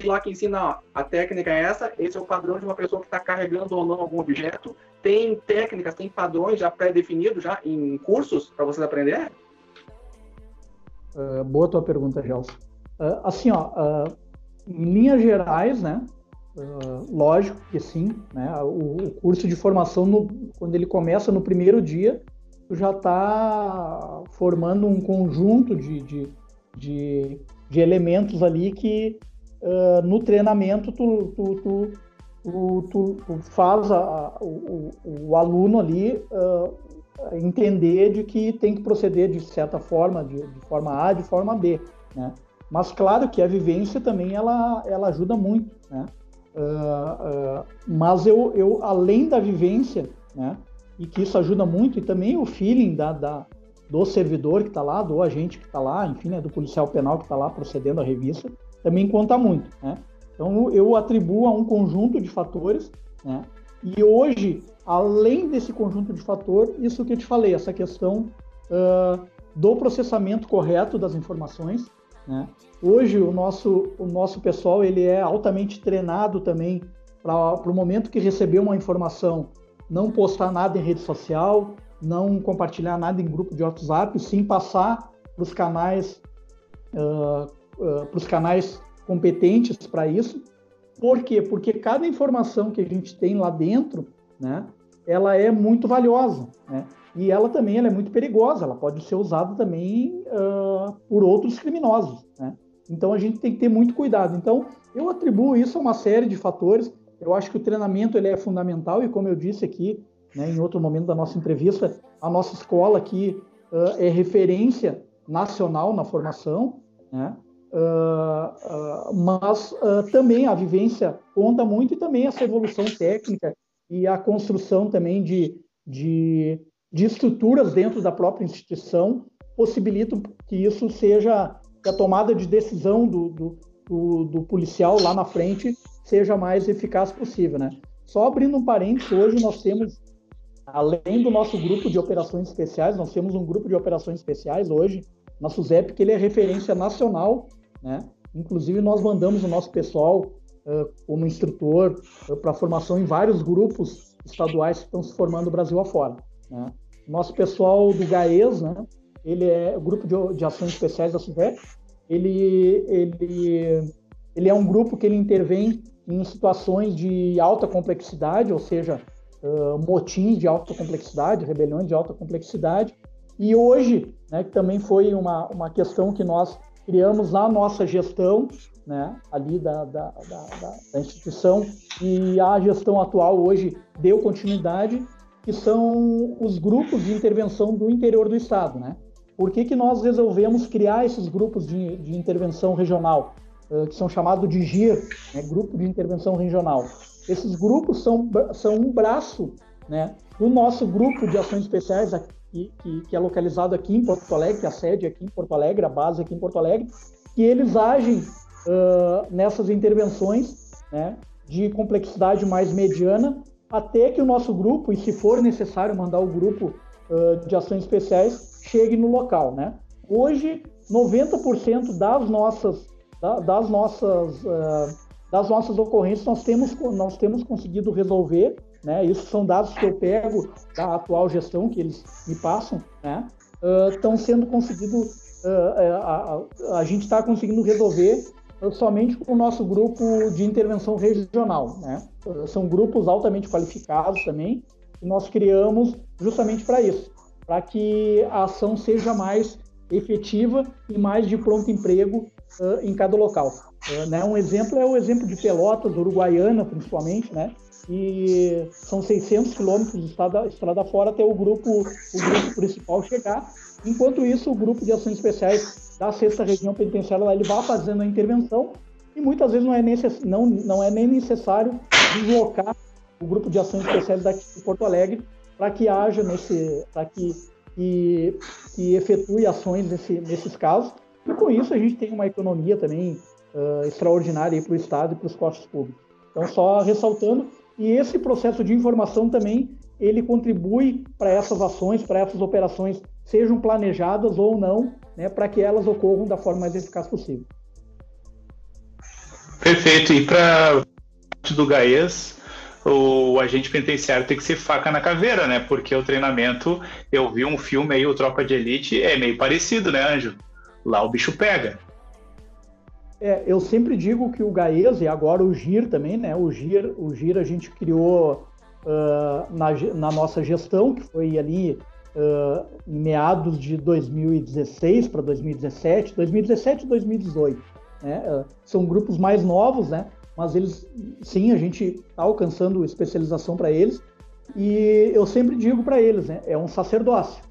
lá que ensina, ó, a técnica é essa, esse é o padrão de uma pessoa que está carregando ou não algum objeto. Tem técnicas, tem padrões já pré-definidos já em cursos para vocês aprender? Uh, boa tua pergunta, Gelson. Uh, assim, ó, uh, em linhas gerais, né? Uh, lógico que sim, né? O, o, curso de formação, no, quando ele começa no primeiro dia, tu já está formando um conjunto de, de, de, de elementos ali que uh, no treinamento tu, tu, tu, tu, tu faz a, a, o, o, aluno ali uh, entender de que tem que proceder de certa forma, de, de forma A, de forma B, né? Mas claro que a vivência também ela, ela ajuda muito, né? Uh, uh, mas eu, eu, além da vivência, né? E que isso ajuda muito, e também o feeling da, da do servidor que está lá, do agente que está lá, enfim, né, do policial penal que está lá procedendo à revista, também conta muito, né? Então eu atribuo a um conjunto de fatores, né? E hoje, além desse conjunto de fatores, isso que eu te falei, essa questão uh, do processamento correto das informações, né? Hoje o nosso, o nosso pessoal ele é altamente treinado também para o momento que receber uma informação, não postar nada em rede social, não compartilhar nada em grupo de WhatsApp, sim passar para os canais uh, uh, para os canais competentes para isso. Por quê? Porque cada informação que a gente tem lá dentro, né, ela é muito valiosa, né? E ela também ela é muito perigosa, ela pode ser usada também uh, por outros criminosos. Né? Então a gente tem que ter muito cuidado. Então eu atribuo isso a uma série de fatores. Eu acho que o treinamento ele é fundamental e como eu disse aqui, né, em outro momento da nossa entrevista, a nossa escola aqui uh, é referência nacional na formação, né? Uh, uh, mas também a vivência conta muito e também essa evolução técnica e a construção também de, de de estruturas dentro da própria instituição possibilitam que isso seja que a tomada de decisão do, do, do, do policial lá na frente seja mais eficaz possível, né? Só abrindo um parênteses, hoje nós temos, além do nosso grupo de operações especiais, nós temos um grupo de operações especiais hoje, na SUSEP, que ele é referência nacional, né? Inclusive, nós mandamos o nosso pessoal uh, como instrutor uh, para formação em vários grupos estaduais que estão se formando Brasil afora. Né? Nosso pessoal do GAES, né? Ele é o grupo de, de ações especiais da SUVEP, ele, ele, ele é um grupo que ele intervém em situações de alta complexidade, ou seja, uh, motins de alta complexidade, rebeliões de alta complexidade. E hoje, né, que também foi uma, uma questão que nós criamos na nossa gestão, né, ali da, da, da, da instituição, e a gestão atual hoje deu continuidade, que são os grupos de intervenção do interior do estado, né? Por que, que nós resolvemos criar esses grupos de, de intervenção regional, uh, que são chamados de GIR, né? Grupo de Intervenção Regional? Esses grupos são, são um braço né, do nosso grupo de ações especiais, aqui, que, que, é localizado aqui em Porto Alegre, que é a sede aqui em Porto Alegre, a base aqui em Porto Alegre, que eles agem uh, nessas intervenções né, de complexidade mais mediana até que o nosso grupo, e se for necessário mandar o grupo uh, de ações especiais chegue no local, né? Hoje, 90% das nossas, da, das nossas, uh, das nossas ocorrências nós temos, nós temos conseguido resolver, né? Isso são dados que eu pego da atual gestão que eles me passam, né? Estão sendo conseguidos, a, a, a gente está conseguindo resolver somente com o nosso grupo de intervenção regional. Né? São grupos altamente qualificados também, que nós criamos justamente para isso, para que a ação seja mais efetiva e mais de pronto emprego uh, em cada local. Uh, né? Um exemplo é o exemplo de Pelotas, Uruguaiana, principalmente, né? e são 600 quilômetros de estrada, estrada fora até o grupo, o grupo principal chegar. Enquanto isso, o grupo de ações especiais da sexta região penitenciária, lá, ele vai fazendo a intervenção e muitas vezes não é, necess, não, não é nem necessário deslocar o grupo de ações especiais daqui de Porto Alegre para que haja nesse, para que, que, que, efetue ações nesse, nesses casos. E com isso a gente tem uma economia também uh, extraordinária para o Estado e para os costos públicos. Então, só ressaltando, e esse processo de informação também ele contribui para essas ações, para essas operações, sejam planejadas ou não, né, para que elas ocorram da forma mais eficaz possível. Perfeito. E para do GAES, o agente penitenciário tem que ser faca na caveira, né? Porque o treinamento, eu vi um filme aí, o Tropa de Elite, é meio parecido, né, Anjo? Lá o bicho pega. É, eu sempre digo que o GAES e agora o GIR também, né? O GIR, o GIR a gente criou uh, na, na, nossa gestão, que foi ali uh, meados de 2016 para 2017, 2017 e 2018. Né? Uh, são grupos mais novos, né? Mas eles, sim, a gente está alcançando especialização para eles. E eu sempre digo para eles, né? é um sacerdócio.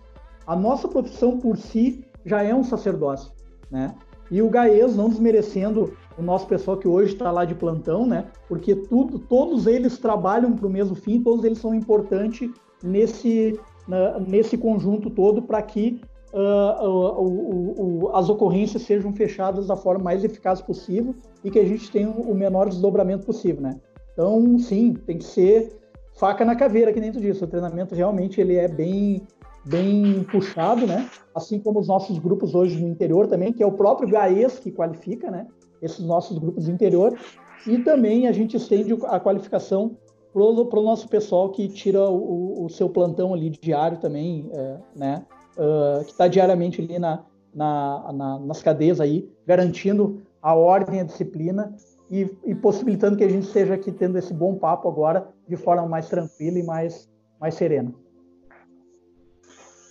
A nossa profissão por si já é um sacerdócio. Né? E o GAES, não desmerecendo o nosso pessoal que hoje está lá de plantão, né? Porque tudo, todos eles trabalham para o mesmo fim, todos eles são importantes nesse, na, nesse conjunto todo para que uh, uh, uh, as ocorrências sejam fechadas da forma mais eficaz possível e que a gente tenha o menor desdobramento possível, né? Então, sim, tem que ser faca na caveira aqui dentro disso. O treinamento realmente ele é bem bem puxado, né? Assim como os nossos grupos hoje no interior também, que é o próprio GAES que qualifica, né? Esses nossos grupos de interior. E também a gente estende a qualificação para o nosso pessoal que tira o, o, seu plantão ali diário também, é, né? Uh, que está diariamente ali na, na, na, nas cadeias aí, garantindo a ordem e a disciplina e, e, possibilitando que a gente esteja aqui tendo esse bom papo agora de forma mais tranquila e mais, mais serena.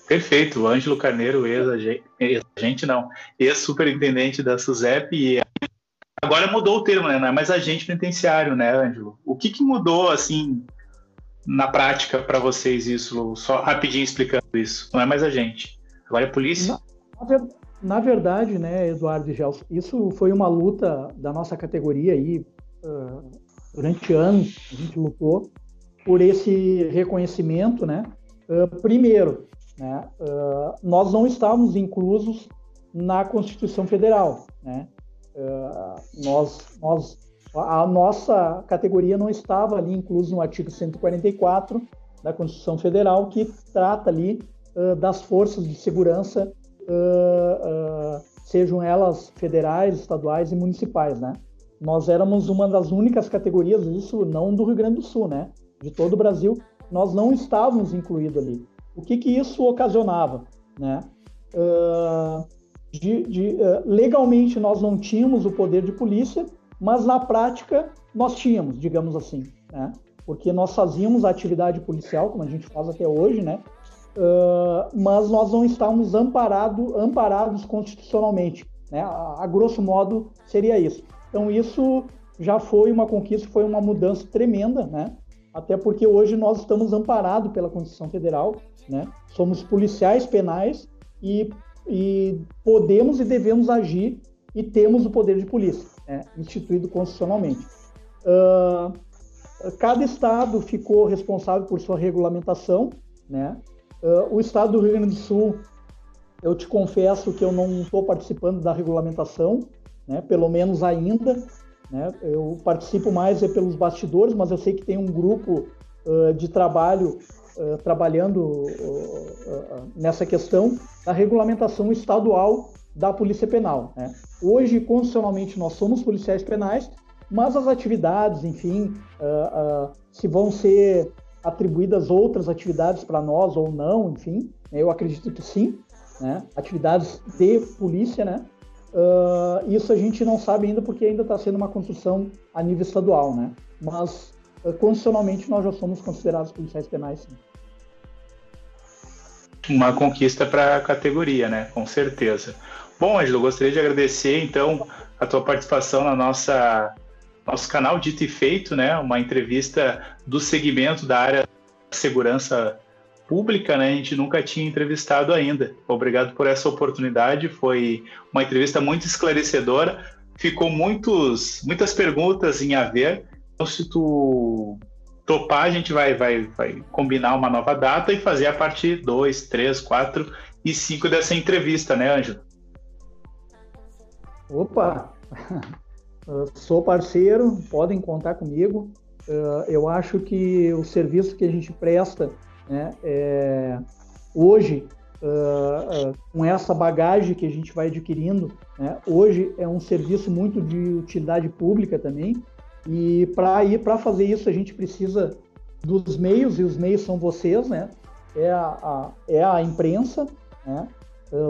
Perfeito, o Ângelo Carneiro, ex-agente, não, ex-superintendente da SUSEP e agora mudou o termo, né? Não é mais agente penitenciário, né, Ângelo? O que, que mudou, assim, na prática para vocês isso? Só rapidinho explicando isso. Não é mais agente, agora é polícia? Na, na verdade, né, Eduardo e Gelson, isso foi uma luta da nossa categoria aí, uh, durante anos, a gente lutou por esse reconhecimento, né? Uh, primeiro, né? Uh, nós não estávamos inclusos na Constituição Federal. Né? Nós, nós, a nossa categoria não estava ali inclusa no artigo 144 da Constituição Federal, que trata ali uh, das forças de segurança, sejam elas federais, estaduais e municipais. Né? Nós éramos uma das únicas categorias, isso não do Rio Grande do Sul, né? de todo o Brasil, nós não estávamos incluídos ali. O que, que isso ocasionava? Né? Uh, de, de, uh, legalmente nós não tínhamos o poder de polícia, mas na prática nós tínhamos, digamos assim, né? porque nós fazíamos a atividade policial, como a gente faz até hoje, né? Uh, mas nós não estávamos amparado, amparados constitucionalmente. Né? A, a, grosso modo seria isso. Então isso já foi uma conquista, foi uma mudança tremenda, né? até porque hoje nós estamos amparados pela Constituição Federal né? Somos policiais penais e, e podemos e devemos agir e temos o poder de polícia, né? instituído constitucionalmente. Uh, cada estado ficou responsável por sua regulamentação. Né? Uh, o estado do Rio Grande do Sul, eu te confesso que eu não estou participando da regulamentação, né? pelo menos ainda. Né? Eu participo mais é pelos bastidores, mas eu sei que tem um grupo uh, de trabalho trabalhando nessa questão da regulamentação estadual da Polícia Penal. Né? Hoje, constitucionalmente, nós somos policiais penais, mas as atividades, enfim, se vão ser atribuídas outras atividades para nós ou não, enfim, eu acredito que sim, né? atividades de polícia, né? Uh, isso a gente não sabe ainda porque ainda está sendo uma construção a nível estadual, né? Mas uh, constitucionalmente nós já somos considerados policiais penais. Sim. Uma conquista para a categoria, né? Com certeza. Bom, Ângelo, gostaria de agradecer então a tua participação na nossa nosso canal Dito e Feito, né? Uma entrevista do segmento da área de segurança pública, né? A gente nunca tinha entrevistado ainda. Obrigado por essa oportunidade. Foi uma entrevista muito esclarecedora. Ficou muitos, muitas perguntas em haver. Então, se tu topar, a gente vai, vai, vai combinar uma nova data e fazer a parte 2, 3, 4 e 5 dessa entrevista, né, Ângelo? Opa! sou parceiro, podem contar comigo. eu acho que o serviço que a gente presta né? É, hoje, uh, uh, com essa bagagem que a gente vai adquirindo, né? hoje é um serviço muito de utilidade pública também. E para ir para fazer isso a gente precisa dos meios e os meios são vocês, né? É a, a é a imprensa, né?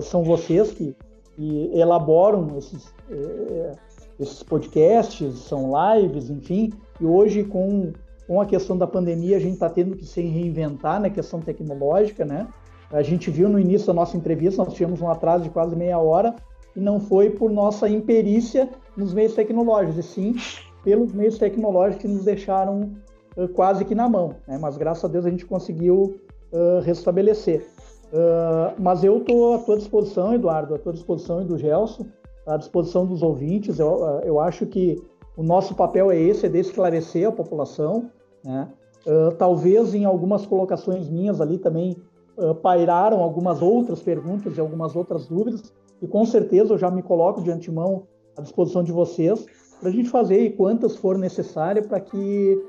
São vocês que, que elaboram esses, eh, esses podcasts, são lives, enfim. E hoje com com a questão da pandemia, a gente está tendo que se reinventar na questão tecnológica, né? A gente viu no início da nossa entrevista, nós tivemos um atraso de quase meia hora, e não foi por nossa imperícia nos meios tecnológicos, e sim pelos meios tecnológicos que nos deixaram uh, quase que na mão. Né? Mas graças a Deus a gente conseguiu uh, restabelecer. Uh, mas eu estou à tua disposição, Eduardo, à tua disposição e do Gelson, à disposição dos ouvintes. Eu, eu acho que o nosso papel é esse, é de esclarecer a população. Né? Uh, talvez em algumas colocações minhas ali também uh, pairaram algumas outras perguntas e algumas outras dúvidas, e com certeza eu já me coloco de antemão à disposição de vocês para a gente fazer e quantas for necessárias para que,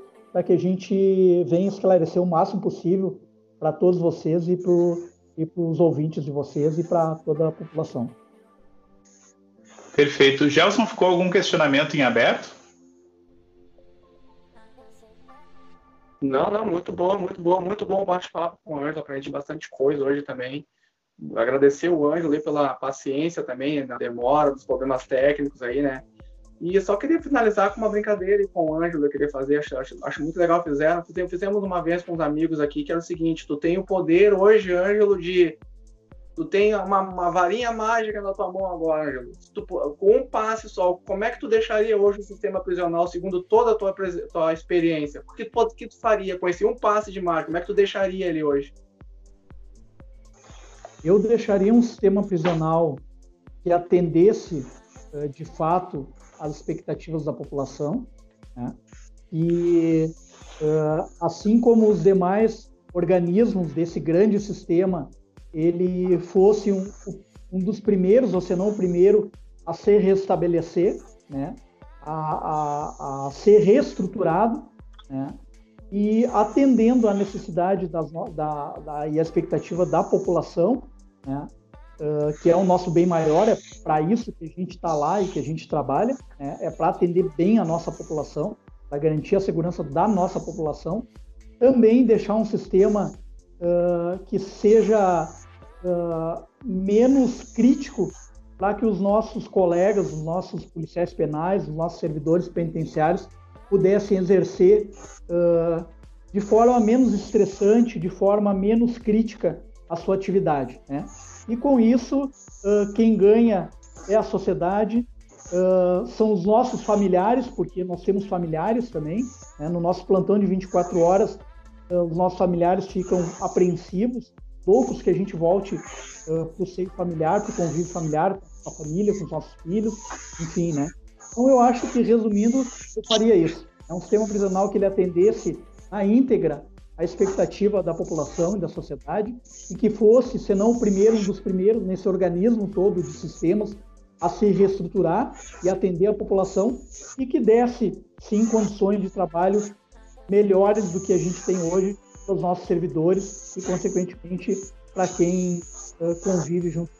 que a gente venha esclarecer o máximo possível para todos vocês e para os ouvintes de vocês e para toda a população. Perfeito. Gelson, ficou algum questionamento em aberto? Não, não, muito boa, muito boa, muito bom bate-papo com o Ângelo, aprendi bastante coisa hoje também. Agradecer o Ângelo pela paciência também, na demora, dos problemas técnicos aí, né? E só queria finalizar com uma brincadeira com o Ângelo, eu queria fazer, acho, acho, acho muito legal fizeram. Fizemos uma vez com uns amigos aqui, que era o seguinte, tu tem o poder hoje, Ângelo, de tu tem uma, uma, varinha mágica na tua mão agora, Ângelo. Tu, com um passe só, como é que tu deixaria hoje o sistema prisional segundo toda a tua, tua experiência? O que, que tu faria com esse um passe de mágica? Como é que tu deixaria ele hoje? Eu deixaria um sistema prisional que atendesse, eh, de fato, às expectativas da população, né? e eh, assim como os demais organismos desse grande sistema ele fosse um, um dos primeiros, ou se não o primeiro, a se restabelecer, né? a, a, a ser reestruturado, né? e atendendo à necessidade das, da, da, e a expectativa da população, né? Uh, que é o nosso bem maior, é para isso que a gente está lá e que a gente trabalha, né? é para atender bem a nossa população, para garantir a segurança da nossa população, também deixar um sistema uh, que seja uh, menos crítico para que os nossos colegas, os nossos policiais penais, os nossos servidores penitenciários pudessem exercer uh, de forma menos estressante, de forma menos crítica a sua atividade. Né? E com isso, uh, quem ganha é a sociedade, uh, são os nossos familiares, porque nós temos familiares também. Né? No nosso plantão de 24 horas, os nossos familiares ficam apreensivos poucos que a gente volte uh, para o seio familiar, para o convívio familiar, com a família, com os nossos filhos, enfim, né? Então eu acho que, resumindo, eu faria isso. É um sistema prisional que ele atendesse na íntegra a expectativa da população e da sociedade e que fosse, se não o primeiro, um dos primeiros nesse organismo todo de sistemas a se reestruturar e atender a população e que desse, sim, condições de trabalho melhores do que a gente tem hoje os nossos servidores e, consequentemente, para quem uh, convive junto.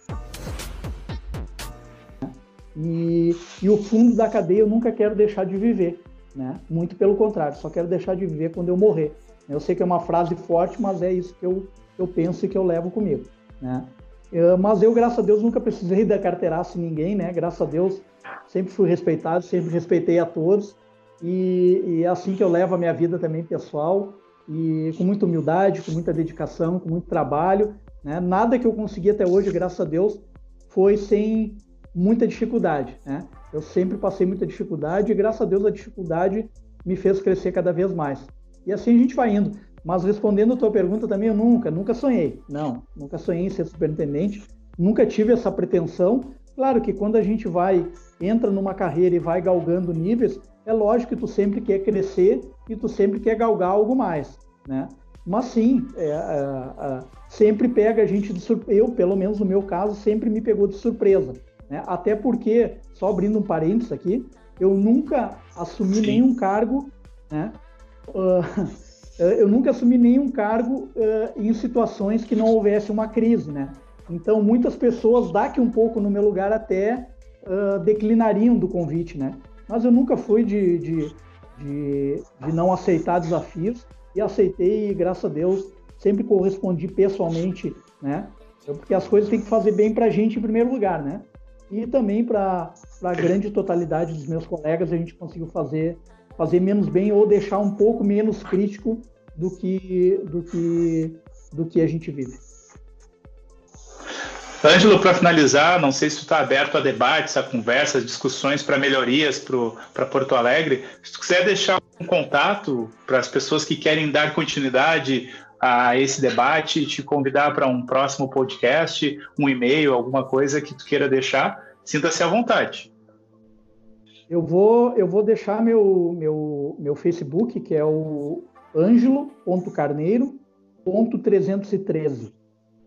E, e o fundo da cadeia eu nunca quero deixar de viver, né? Muito pelo contrário, só quero deixar de viver quando eu morrer. Eu sei que é uma frase forte, mas é isso que eu, eu penso e que eu levo comigo, né? Eu, mas eu, graças a Deus, nunca precisei da carteiraça em ninguém, né? Graças a Deus, sempre fui respeitado, sempre respeitei a todos. E, e é assim que eu levo a minha vida também pessoal, e com muita humildade, com muita dedicação, com muito trabalho. Né? Nada que eu consegui até hoje, graças a Deus, foi sem muita dificuldade. Né? Eu sempre passei muita dificuldade e, graças a Deus, a dificuldade me fez crescer cada vez mais. E assim a gente vai indo. Mas respondendo a tua pergunta também, eu nunca, nunca sonhei. Não, nunca sonhei em ser superintendente, nunca tive essa pretensão. Claro que quando a gente vai, entra numa carreira e vai galgando níveis, é lógico que tu sempre quer crescer e tu sempre quer galgar algo mais, né? Mas sim, é, é, é, sempre pega a gente de surpresa. Eu, pelo menos no meu caso, sempre me pegou de surpresa. Né? Até porque, só abrindo um parênteses aqui, eu nunca assumi sim. nenhum cargo, né? Uh, eu nunca assumi nenhum cargo uh, em situações que não houvesse uma crise, né? Então, muitas pessoas, daqui um pouco no meu lugar, até uh, declinariam do convite, né? Mas eu nunca fui de, de, de, de não aceitar desafios e aceitei e, graças a Deus, sempre correspondi pessoalmente, né? Porque as coisas têm que fazer bem para a gente em primeiro lugar, né? E também para a grande totalidade dos meus colegas, a gente conseguiu fazer, fazer menos bem ou deixar um pouco menos crítico do que, do que, do que a gente vive. Ângelo, para finalizar, não sei se está aberto a debates, a conversas, discussões para melhorias para Porto Alegre. Se tu quiser deixar um contato para as pessoas que querem dar continuidade a esse debate, te convidar para um próximo podcast, um e-mail, alguma coisa que tu queira deixar, sinta-se à vontade. Eu vou, eu vou deixar meu, meu, meu Facebook, que é o angelo.carneiro.313.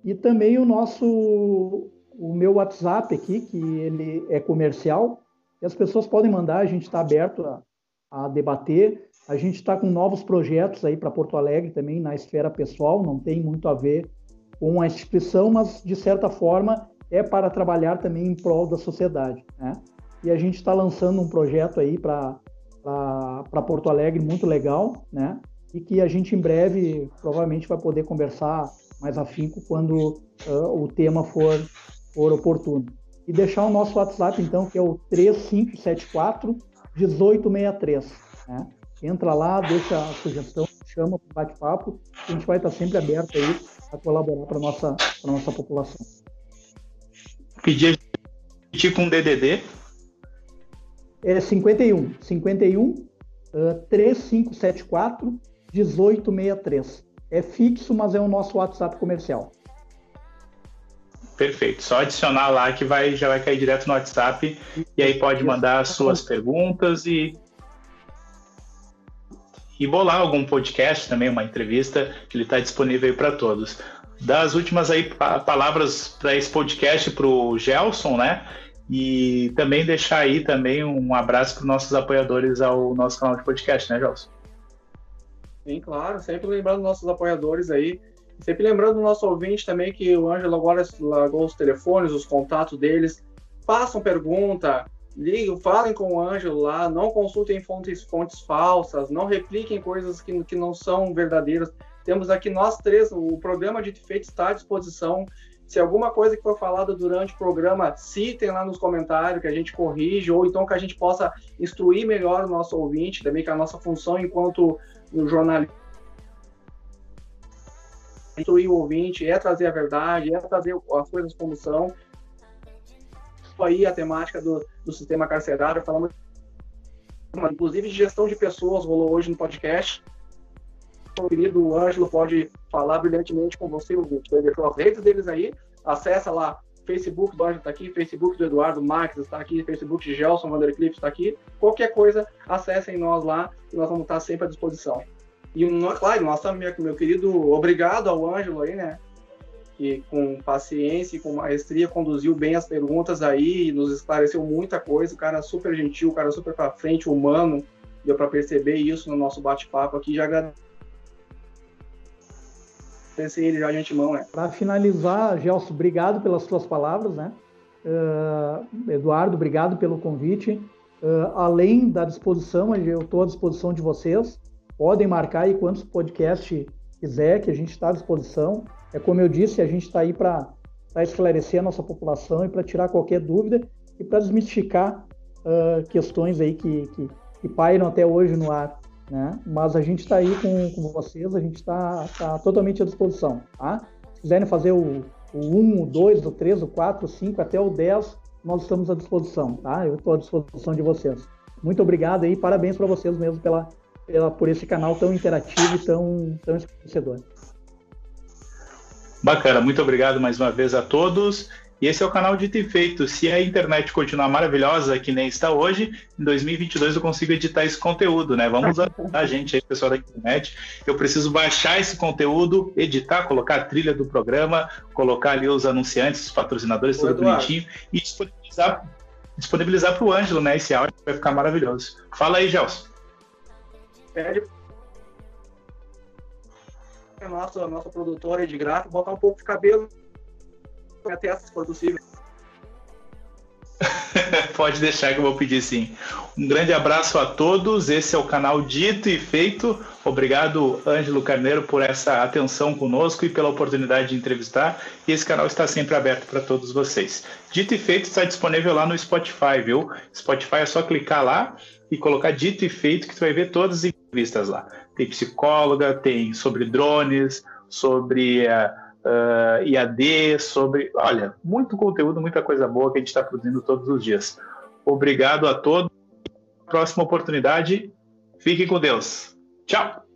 E também o nosso, o meu WhatsApp aqui, que ele é comercial, e as pessoas podem mandar, a gente está aberto a, a debater. A gente está com novos projetos aí para Porto Alegre também na esfera pessoal, não tem muito a ver com a instituição, mas de certa forma é para trabalhar também em prol da sociedade. Né? E a gente está lançando um projeto aí para Porto Alegre muito legal, né? E que a gente em breve provavelmente vai poder conversar mais afinco quando uh, o tema for, for oportuno. E deixar o nosso WhatsApp, então, que é o 3574 1863. Né? Entra lá, deixa a sugestão, chama para bate-papo, a gente vai estar sempre aberto aí a colaborar para a nossa, nossa população. Pedir com DDD? É 51. 51 uh, 3574 1863 é fixo, mas é o nosso WhatsApp comercial. Perfeito. Só adicionar lá que vai, já vai cair direto no WhatsApp e aí pode mandar as suas perguntas e e bolar algum podcast também, uma entrevista que ele está disponível para todos. Das últimas aí palavras para esse podcast para o Gelson, né? E também deixar aí também um abraço para os nossos apoiadores ao nosso canal de podcast, né, Gelson? Sim, claro, sempre lembrando nossos apoiadores aí. Sempre lembrando o nosso ouvinte também que o Ângelo agora largou os telefones, os contatos deles. Façam pergunta, liguem, falem com o Ângelo lá, não consultem fontes, fontes falsas, não repliquem coisas que, que não são verdadeiras. Temos aqui nós três, o programa de feito está à disposição. Se alguma coisa que foi falada durante o programa, citem lá nos comentários, que a gente corrige, ou então que a gente possa instruir melhor o nosso ouvinte, também que a nossa função enquanto o jornalismo instruir o ouvinte, é trazer a verdade, é trazer as coisas como são. Aí a temática do, do sistema carcerário, falamos inclusive de gestão de pessoas, rolou hoje no podcast. O querido Ângelo pode falar brilhantemente com você, ouvinte. Deixou as redes deles aí, acessa lá Facebook do Ângelo está aqui, Facebook do Eduardo Max está aqui, Facebook de Gelson Vandercliff está aqui. Qualquer coisa, acessem nós lá e nós vamos estar sempre à disposição. E, claro, nossa, meu, meu querido, obrigado ao Ângelo aí, né? Que com paciência e com maestria conduziu bem as perguntas aí, nos esclareceu muita coisa. O cara é super gentil, o cara é super para frente, humano. Deu para perceber isso no nosso bate-papo aqui. Já agradeço agradecer ele já de antemão, né? Para finalizar, Gelson, obrigado pelas suas palavras, né? Uh, Eduardo, obrigado pelo convite. Uh, além da disposição, eu estou à disposição de vocês. Podem marcar aí quantos podcasts quiser, que a gente está à disposição. É como eu disse, a gente está aí para esclarecer a nossa população e para tirar qualquer dúvida e para desmistificar uh, questões aí que, que, que, pairam até hoje no ar. Né? Mas a gente está aí com, com vocês, a gente está tá totalmente à disposição. Tá? Se quiserem fazer o, o 1, o 2, o 3, o 4, o 5, até o 10, nós estamos à disposição. Tá? Eu estou à disposição de vocês. Muito obrigado aí, parabéns para vocês mesmo pela, pela, por esse canal tão interativo e tão, tão esclarecedor. Bacana, muito obrigado mais uma vez a todos. E esse é o canal Dito e Feito. Se a internet continuar maravilhosa, que nem está hoje, em 2022 eu consigo editar esse conteúdo, né? Vamos ajudar a gente aí, pessoal da internet. Eu preciso baixar esse conteúdo, editar, colocar a trilha do programa, colocar ali os anunciantes, os patrocinadores, tudo Eduardo. bonitinho, e disponibilizar, disponibilizar para o Ângelo, né? Esse áudio vai ficar maravilhoso. Fala aí, Gelson. Pede a nossa, a nossa produtora de graça, botar um pouco de cabelo até se for possível. Pode deixar que eu vou pedir sim. Um grande abraço a todos. Esse é o canal Dito e Feito. Obrigado, Ângelo Carneiro, por essa atenção conosco e pela oportunidade de entrevistar. E esse canal está sempre aberto para todos vocês. Dito e Feito está disponível lá no Spotify, viu? Spotify é só clicar lá e colocar Dito e Feito que tu vai ver todas as entrevistas lá. Tem psicóloga, tem sobre drones, sobre. Uh, uh, IAD, sobre. Olha, muito conteúdo, muita coisa boa que a gente está produzindo todos os dias. Obrigado a todos. Próxima oportunidade. Fiquem com Deus. Tchau!